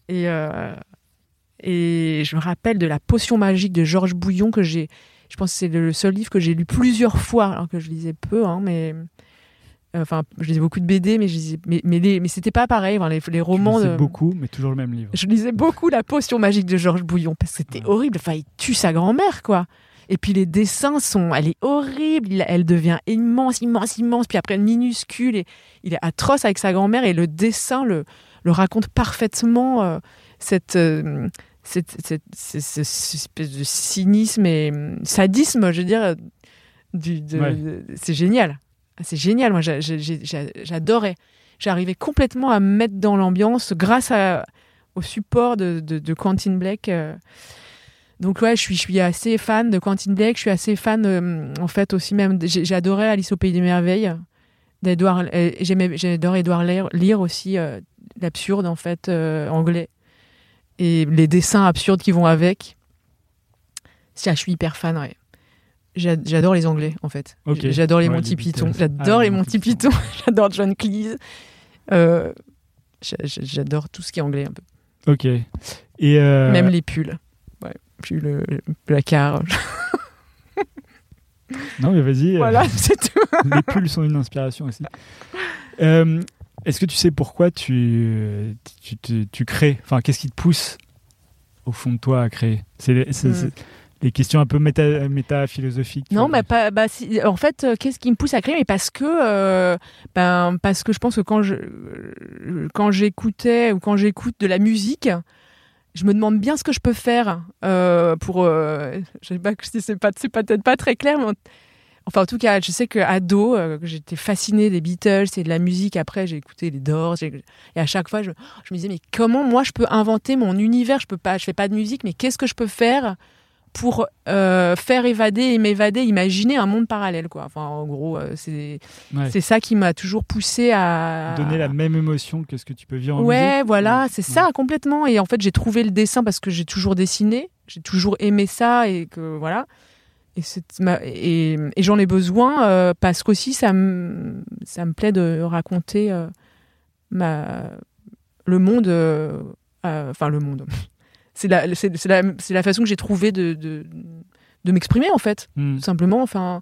Et euh, et je me rappelle de la potion magique de Georges Bouillon que j'ai je pense que c'est le seul livre que j'ai lu plusieurs fois alors que je lisais peu hein, mais enfin je lisais beaucoup de BD mais je lisais, mais mais, les- mais c'était pas pareil enfin, les, les romans Je lisais de beaucoup, mais toujours le même livre. je lisais beaucoup La potion magique de Georges Bouillon parce que c'était Ouais. horrible. Enfin, il tue sa grand-mère, quoi. Et puis les dessins sont, elle est horrible. Elle devient immense, immense, immense. Puis après minuscule et il est atroce avec sa grand-mère et le dessin le le raconte parfaitement. euh, cette, euh, cette, cette- cette- cette espèce de cynisme et hum, sadisme, je veux dire, du, de- Ouais. de- c'est génial. C'est génial, moi j'adorais. J'arrivais complètement à me mettre dans l'ambiance grâce à, au support de, de, de Quentin Blake. euh. Donc ouais, je suis, je suis assez fan de Quentin Blake, je suis assez fan euh, en fait aussi même, j'ai adoré Alice au Pays des Merveilles, d'Edouard, euh, Edouard lire, lire aussi euh, l'absurde en fait euh, anglais et les dessins absurdes qui vont avec. Ça, je suis hyper fan, ouais. J'a- J'adore les Anglais, en fait. Ok. J- J'adore les Ouais, Monty Python. Beatles. J'adore Ah, les Monty Python. (laughs) J'adore John Cleese. J'a- j'a- J'adore tout ce qui est anglais un peu. Ok. Et Même les pulls. Ouais, pulls, euh, placard. Non, mais vas-y. euh, voilà, c'est tout. (laughs) les pulls sont une inspiration aussi. Euh, Est-ce que tu sais pourquoi tu, tu, tu- tu crées? Enfin, qu'est-ce qui te pousse au fond de toi à créer? C'est c'est les questions un peu méta, méta-philosophiques. tu Non, mais. Bah, si- en fait, euh, qu'est-ce qui me pousse à créer? Mais parce que, euh, ben, parce que je pense que quand je, quand j'écoutais ou quand j'écoute de la musique, je me demande bien ce que je peux faire euh, pour. euh, je sais pas si c'est pas, c'est peut-être pas très clair, mais en- enfin, en tout cas, je sais que ado, euh, j'étais fascinée des Beatles et de la musique. Après, j'ai écouté les Doors, et à chaque fois, je, je me disais, mais comment moi je peux inventer mon univers? Je peux pas, je fais pas de musique, mais qu'est-ce que je peux faire? Pour euh, faire évader et m'évader, imaginer un monde parallèle, quoi. Enfin, en gros, euh, c'est Ouais. ça qui m'a toujours poussé à Donner la même émotion que ce que tu peux vivre en Ouais, musique. voilà, Ouais. c'est ça complètement. Et en fait, j'ai trouvé le dessin parce que j'ai toujours dessiné, j'ai toujours aimé ça et que voilà. Et, j'en ai besoin euh, parce qu'aussi ça me ça me plaît de raconter euh, ma le monde, euh, enfin le monde. C'est la c'est c'est la c'est la façon que j'ai trouvé de de, de m'exprimer en fait Hmm. tout simplement enfin.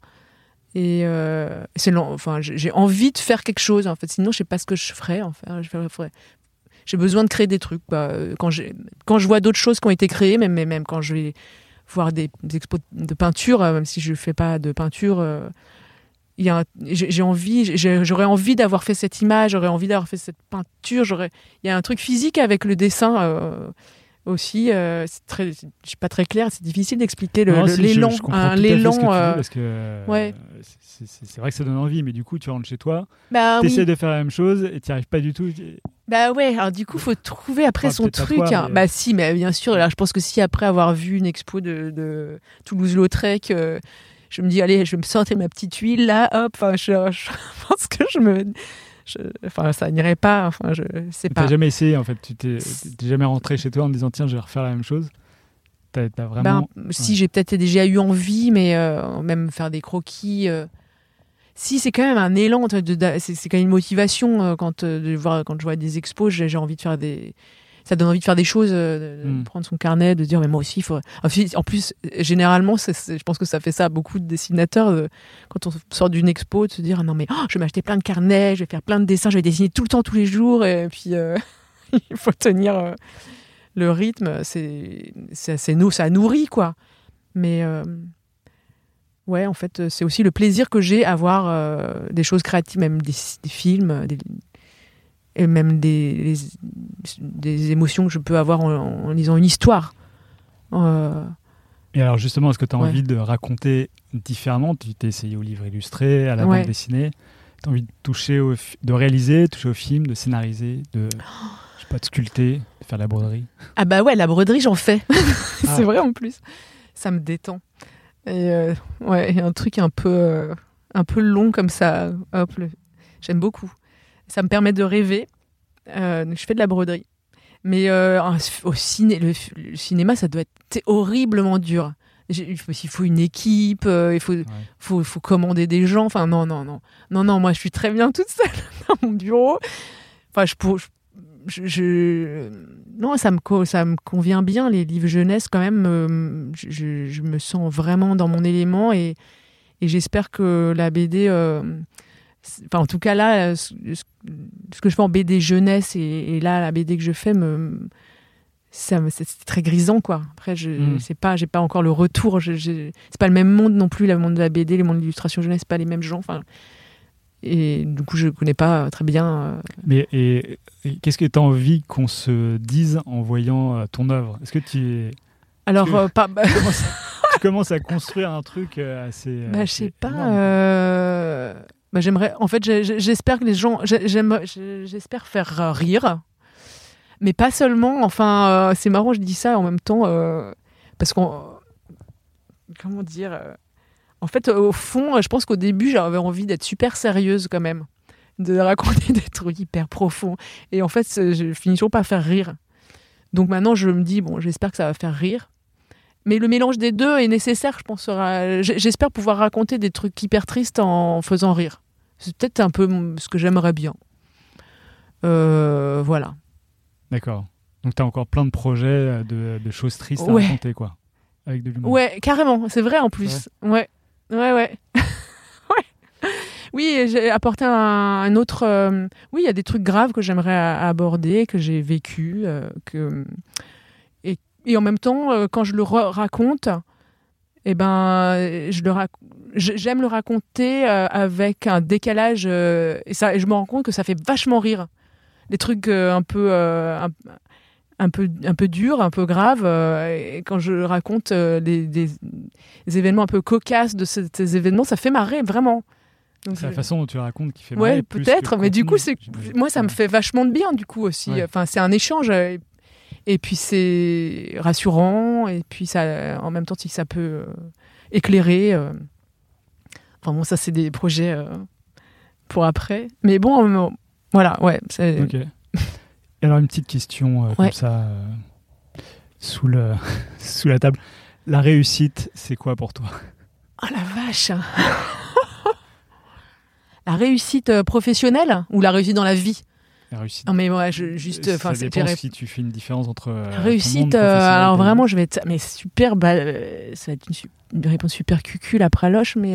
Et euh, c'est enfin j'ai envie de faire quelque chose en fait. Sinon je sais pas ce que je ferais enfin je ferais- j'ai besoin de créer des trucs bah, euh, quand quand je vois d'autres choses qui ont été créées même même même quand je vais voir des, des expos de peinture euh, même si je fais pas de peinture euh, il y a un- j'ai envie j'aurais envie d'avoir fait cette image j'aurais envie d'avoir fait cette peinture il y a un truc physique avec le dessin euh, aussi euh, c'est très je suis pas très clair c'est difficile d'expliquer le- l'élan ce que l'élan euh, que euh, ouais. c'est- vrai que ça donne envie, mais du coup, tu rentres chez toi, bah tu oui. essaies de faire la même chose et tu n'y arrives pas du tout. Bah ouais, alors du coup, faut trouver après Enfin, son truc. toi, hein. mais- Bah si, mais bien sûr. Alors je pense que si après avoir vu une expo de, de Toulouse-Lautrec, euh, je me dis, allez, je vais me sortir ma petite huile là, hop, enfin, je, je (laughs) pense que je me. Je- enfin, ça n'irait pas, enfin, je sais Tu pas. n'as jamais essayé, en fait. Tu t'es jamais rentré chez toi en te disant, tiens, je vais refaire la même chose. Tu as, Ben, vraiment. si ouais. j'ai peut-être déjà eu envie, mais euh, même faire des croquis. euh, Si c'est quand même un élan, c'est quand même une motivation euh, quand de voir quand je vois des expos, j'ai envie de faire des, ça donne envie de faire des choses, euh, de, de Mm. prendre son carnet, de dire mais moi aussi il faut. En plus, en plus, euh, généralement, je pense que ça fait ça à beaucoup de dessinateurs de- quand on sort d'une expo de se dire ah non mais oh, je vais m'acheter plein de carnets, je vais faire plein de dessins, je vais dessiner tout le temps tous les jours et puis euh, (laughs) il faut tenir. euh, le rythme, c'est nous, ça nourrit quoi. Mais euh, ouais, en fait, c'est aussi le plaisir que j'ai à voir euh, des choses créatives, même des, des films, des- et même des, les- des émotions que je peux avoir en, en lisant une histoire. Euh, Et alors, justement, est-ce que tu as Ouais. envie de raconter différemment? Tu t'es essayé au livre illustré, à la Ouais. bande dessinée. Tu as envie de toucher, au de réaliser, toucher au film, de scénariser, de, je sais pas, de sculpter, de faire de la broderie? Ah bah ouais, la broderie, j'en fais. (laughs) Ah. c'est vrai en plus. Ça me détend. Et euh, ouais, il y a un truc un peu, euh, un peu long comme ça. Hop, le- j'aime beaucoup. Ça me permet de rêver. Euh, je fais de la broderie. Mais euh, au ciné, le, le cinéma, ça doit être horriblement dur. Il faut, il faut une équipe, euh, il faut, faut, faut commander des gens. Enfin, non, non, non. Non, non, moi, je suis très bien toute seule (laughs) dans mon bureau. Enfin, je, pour- je, je- je- non, ça me, ça me convient bien, les livres jeunesse, quand même. je, me sens vraiment dans mon élément et, et j'espère que la BD. euh, Enfin, en tout cas, là, euh, ce, que je fais en BD jeunesse et, et là, la BD que je fais, me, ça c'est très grisant, quoi. Après, je Mm. sais pas, j'ai pas encore le retour. C'est pas le même monde non plus, le monde de la BD, le monde de l'illustration jeunesse, pas les mêmes gens. Enfin, et du coup, je connais pas très bien. euh, Mais et, et qu'est-ce que tu as envie qu'on se dise en voyant euh, ton œuvre? Est-ce que tu, Alors, que- euh, pas, bah, tu commences à- construire un truc euh, assez. euh, bah, je sais pas. euh, bah, j'aimerais. En fait, j'espère que les gens. J'espère faire rire, mais pas seulement. Enfin, euh, c'est marrant, je dis ça en même temps euh, parce qu'on. Comment dire euh, En fait, au fond, je pense qu'au début, j'avais envie d'être super sérieuse quand même, de raconter des trucs hyper profonds. Et en fait, je finis toujours par faire rire. Donc maintenant, je me dis bon, j'espère que ça va faire rire. Mais le mélange des deux est nécessaire, je pense. J'espère pouvoir raconter des trucs hyper tristes en faisant rire. C'est peut-être un peu ce que j'aimerais bien. Euh, voilà. D'accord. Donc tu as encore plein de projets euh, de, de choses tristes Ouais. à raconter, quoi. Avec de l'humour. Ouais, carrément, c'est vrai en plus. Ouais, ouais, ouais. (laughs) ouais. Oui, j'ai apporté un, un autre. euh, oui, il y a des trucs graves que j'aimerais aborder, que j'ai vécu, euh, que et, et en même temps, quand je le raconte, eh ben, je le rac- je- j'aime le raconter euh, avec un décalage euh, et ça, je me rends compte que ça fait vachement rire. Des trucs euh, un peu. euh, un, un peu, un peu durs, un peu graves. euh, et quand je raconte euh, des, des- des événements un peu cocasses de ce- ces événements, ça fait marrer, vraiment. Donc, C'est la façon dont tu racontes qui fait Ouais, marrer que peut-être, mais du coup, c'est moi, ça me fait vachement de bien, du coup aussi. Ouais. Enfin, c'est un échange. Et puis c'est rassurant, et puis ça, en même temps, si ça peut euh, éclairer. euh. Enfin bon, ça c'est des projets euh, pour après. Mais bon, voilà, ouais. Ok. Et alors une petite question euh, comme ça euh, sous le (laughs) sous la table. La réussite, c'est quoi pour toi? Oh la vache (laughs) La réussite professionnelle ou la réussite dans la vie? La réussite. Non mais ouais, je, juste, ça dépend si tu fais une différence entre euh, monde réussite. euh, alors vraiment, je vais être, mais super, bah, euh, ça va être une, réponse super cucul après loche, mais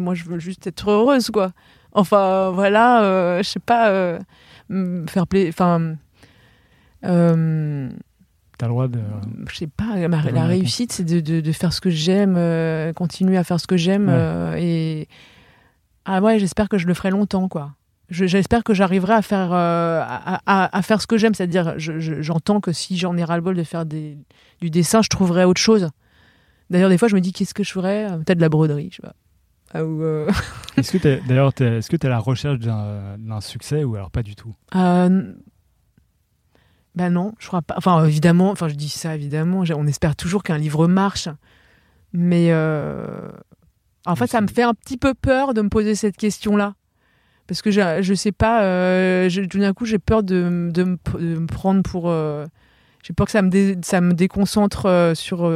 moi je veux juste être heureuse quoi. Enfin voilà, je sais pas, faire plaisir, enfin. T'as le droit de. je sais pas, la réussite, c'est de, de- de faire ce que j'aime, euh, continuer à faire ce que j'aime. Ouais. euh, et ah ouais, j'espère que je le ferai longtemps, quoi. Je- J'espère que j'arriverai à faire euh, à, à- à faire ce que j'aime, c'est-à-dire, je- je- j'entends que si j'en ai ras-le-bol de faire des, du dessin, je trouverai autre chose. D'ailleurs, des fois, je me dis, qu'est-ce que je ferais? Peut-être de la broderie, je sais pas. Ah, euh, (laughs) Est-ce que d'ailleurs est-ce que tu es à la recherche d'un succès ou alors pas du tout? Euh, ben non, je crois pas. Enfin, évidemment, enfin, je dis ça évidemment. On espère toujours qu'un livre marche, mais euh, en fait, ça me fait un petit peu peur de me poser cette question-là, parce que je, je sais pas. euh, tout d'un coup, j'ai peur de, de, me, prendre pour. euh, j'ai peur que ça me ça me déconcentre euh, sur.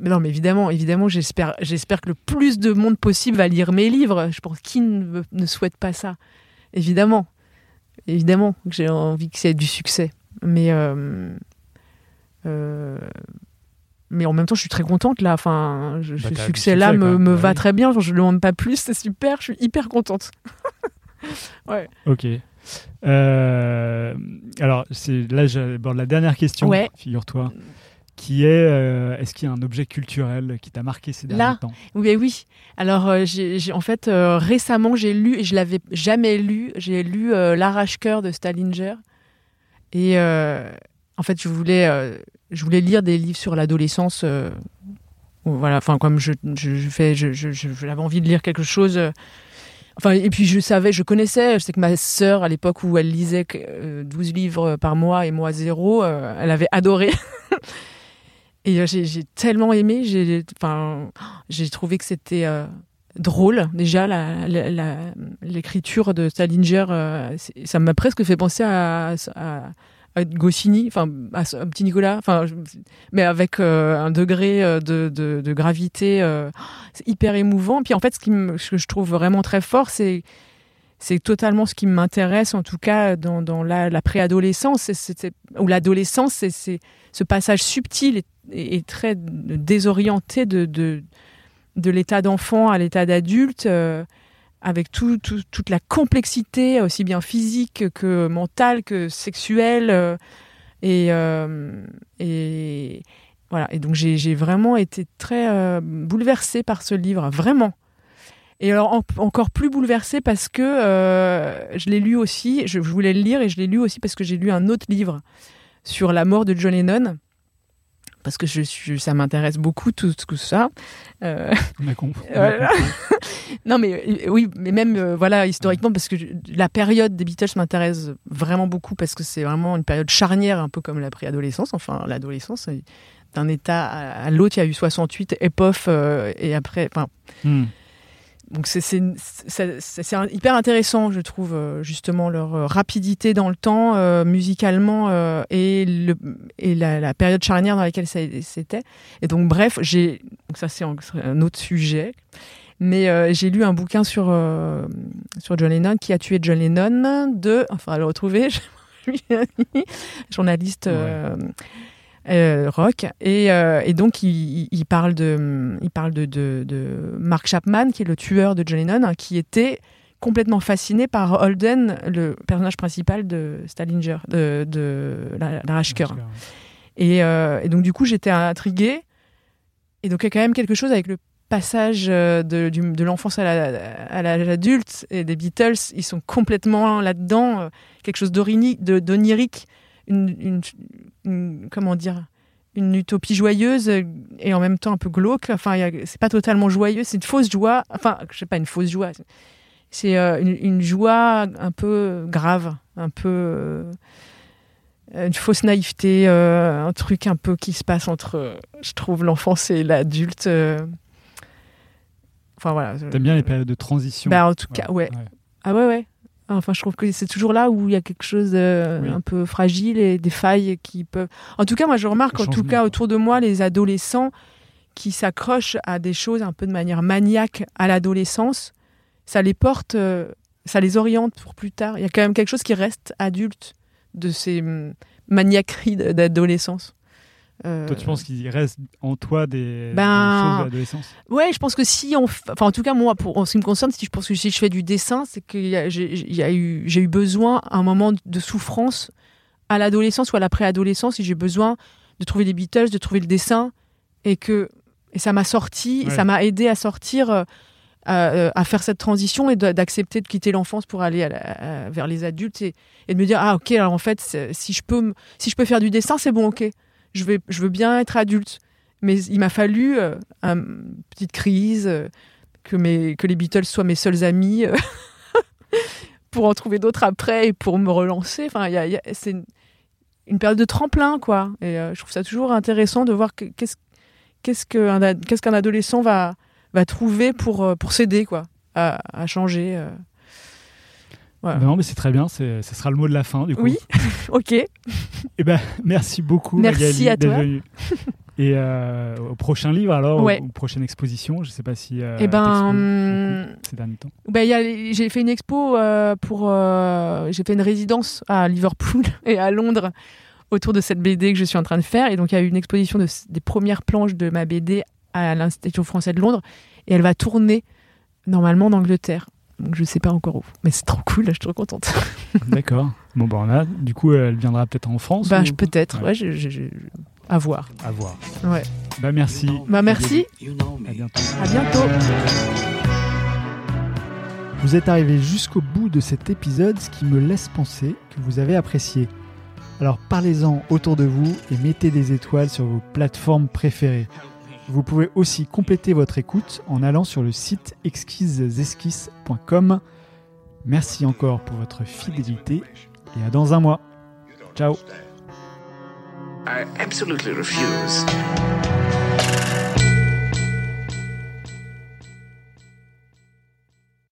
mais non, mais évidemment, évidemment, j'espère, j'espère que le plus de monde possible va lire mes livres. Je pense qui ne, souhaite pas ça Évidemment, évidemment que j'ai envie que c'est du succès. Mais, mais en même temps, je suis très contente là. Enfin, je- Bah, succès, me, quoi. me Bah va oui. très bien. Genre, je ne demande pas plus, c'est super. Je suis hyper contente. (laughs) Ok. Euh, alors, c'est là, j'aborde la dernière question, Ouais. figure-toi, qui est euh, est-ce qu'il y a un objet culturel qui t'a marqué ces derniers Là. temps? Oui, oui. Alors, euh, j'ai, en fait, récemment, j'ai lu, et je l'avais jamais lu, j'ai lu L'arrache-cœur de Stallinger. Et en fait, je voulais, euh, je voulais lire des livres sur l'adolescence. euh, voilà, enfin, comme je, je, fais, je, je- je- j'avais envie de lire quelque chose. euh, Enfin, et puis je savais, je connaissais, je sais que ma sœur, à l'époque où elle lisait euh, 12 livres par mois et moi zéro, euh, elle avait adoré. (laughs) et euh, j'ai, tellement aimé, j'ai, trouvé que c'était euh, drôle. Déjà, l'écriture de Salinger, euh, ça m'a presque fait penser à Goscinny, enfin, à Petit Nicolas, enfin, mais avec euh, un degré euh, de, de- gravité. euh, hyper émouvant. Puis en fait, ce, que je trouve vraiment très fort, c'est c'est totalement ce qui m'intéresse, en tout cas dans, dans la, préadolescence, ou l'adolescence, c'est ce passage subtil et, très désorienté de, de, de l'état d'enfant à l'état d'adulte, euh, avec tout, tout- toute la complexité, aussi bien physique que mentale, que sexuelle. euh, et, euh, et voilà. Et donc j'ai vraiment été très euh, bouleversée par ce livre, vraiment. Et alors en- encore plus bouleversée parce que euh, je l'ai lu aussi, je, je voulais le lire et je l'ai lu aussi parce que j'ai lu un autre livre sur la mort de John Lennon. Parce que je, suis- ça m'intéresse beaucoup tout, tout ça. Euh, On a compris. (laughs) Voilà. non, mais euh, oui, mais même euh, voilà historiquement parce que je- la période des Beatles m'intéresse vraiment beaucoup parce que c'est vraiment une période charnière, un peu comme la préadolescence, enfin l'adolescence. D'un état à, à l'autre, il y a eu 68, EPOF, euh, et après, enfin, Hmm. Donc c'est hyper intéressant, je trouve, euh, justement leur euh, rapidité dans le temps, euh, musicalement euh, et, le, et la, la période charnière dans laquelle ça- c'était. Et donc bref, j'ai ça c'est un, autre sujet, mais euh, j'ai lu un bouquin sur sur John Lennon qui a tué John Lennon de, enfin le retrouver, (laughs) journaliste. Euh, rock. Et, euh, et donc il, parle de il parle de, de, de Mark Chapman qui est le tueur de John Lennon hein, qui était complètement fasciné par Holden le personnage principal de Stallinger de, de la, la et, euh, et donc du coup j'étais intriguée. Et donc il y a quand même quelque chose avec le passage de, de l'enfance à la- à l'âge adulte et des Beatles. Ils sont complètement là-dedans quelque chose d'onirique une, une, une- comment dire une utopie joyeuse et en même temps un peu glauque. Enfin c'est pas totalement joyeux c'est une fausse joie. Enfin je sais pas une fausse joie. C'est euh, une, une joie un peu grave un peu euh, une fausse naïveté euh, un truc un peu qui se passe entre je trouve l'enfance et l'adulte enfin voilà T'aimes bien les périodes de transition. Bah, en tout cas ouais. Ah ouais, ouais. Enfin, je trouve que c'est toujours là où il y a quelque chose de Oui. un peu fragile et des failles qui peuvent. En tout cas, moi, je remarque, en tout cas, autour de moi, les adolescents qui s'accrochent à des choses un peu de manière maniaque à l'adolescence, ça les porte, euh, ça les oriente pour plus tard. Il y a quand même quelque chose qui reste adulte de ces hum, maniaqueries d'adolescence. Euh, Toi, tu penses qu'il reste en toi des, Ben, des choses de l'adolescence? Ouais, je pense que si on, f- enfin en tout cas moi, pour en ce qui me concerne, si je pense que si je fais du dessin, c'est que j'ai a eu, j'ai eu besoin à un moment de souffrance à l'adolescence ou à la préadolescence, et j'ai besoin de trouver les Beatles, de trouver le dessin, et que et ça m'a sorti, et ça m'a aidé à sortir, euh, à, euh, à faire cette transition et d'accepter de quitter l'enfance pour aller à la- à- vers les adultes et, et de me dire ah ok alors en fait si je peux si je peux faire du dessin c'est bon ok je veux bien être adulte mais il m'a fallu euh, un- une petite crise, euh, que, les Beatles soient mes seuls amis, euh, (laughs) pour en trouver d'autres après et pour me relancer. Enfin, c'est une, période de tremplin, quoi. Et je trouve ça toujours intéressant de voir que- qu'est-ce qu'un adolescent va, trouver pour, pour s'aider, quoi, à, à changer. Voilà. Ben Non, mais c'est très bien. Ce sera le mot de la fin, du coup. Oui, (laughs) ok. Eh ben, merci beaucoup, Merci Magali, à toi. venue. (laughs) Et euh, au prochain livre, alors, Ouais. aux prochaines expositions, je sais pas si. Euh, Eh ben, hum, beaucoup ces derniers temps. Ben, j'ai fait une expo euh, pour. euh, j'ai fait une résidence à Liverpool (laughs) et à Londres autour de cette BD que je suis en train de faire. Et donc, il y a eu une exposition de, des premières planches de ma BD à l'Institut français de Londres. Et elle va tourner normalement en Angleterre. Donc, je sais pas encore où. Mais c'est trop cool, là, je suis trop contente. (laughs) D'accord. Bon, ben, on a. Du coup, elle viendra peut-être en France. bah, ou- peut-être. Ouais. Ouais, je- je- je- à voir. À voir. Ouais. Bah, merci. Bah, merci. À bientôt. À bientôt. Vous êtes arrivé jusqu'au bout de cet épisode, ce qui me laisse penser que vous avez apprécié. Alors parlez-en autour de vous et mettez des étoiles sur vos plateformes préférées. Vous pouvez aussi compléter votre écoute en allant sur le site exquisesesquisses.com. Merci encore pour votre fidélité et à dans un mois. Ciao.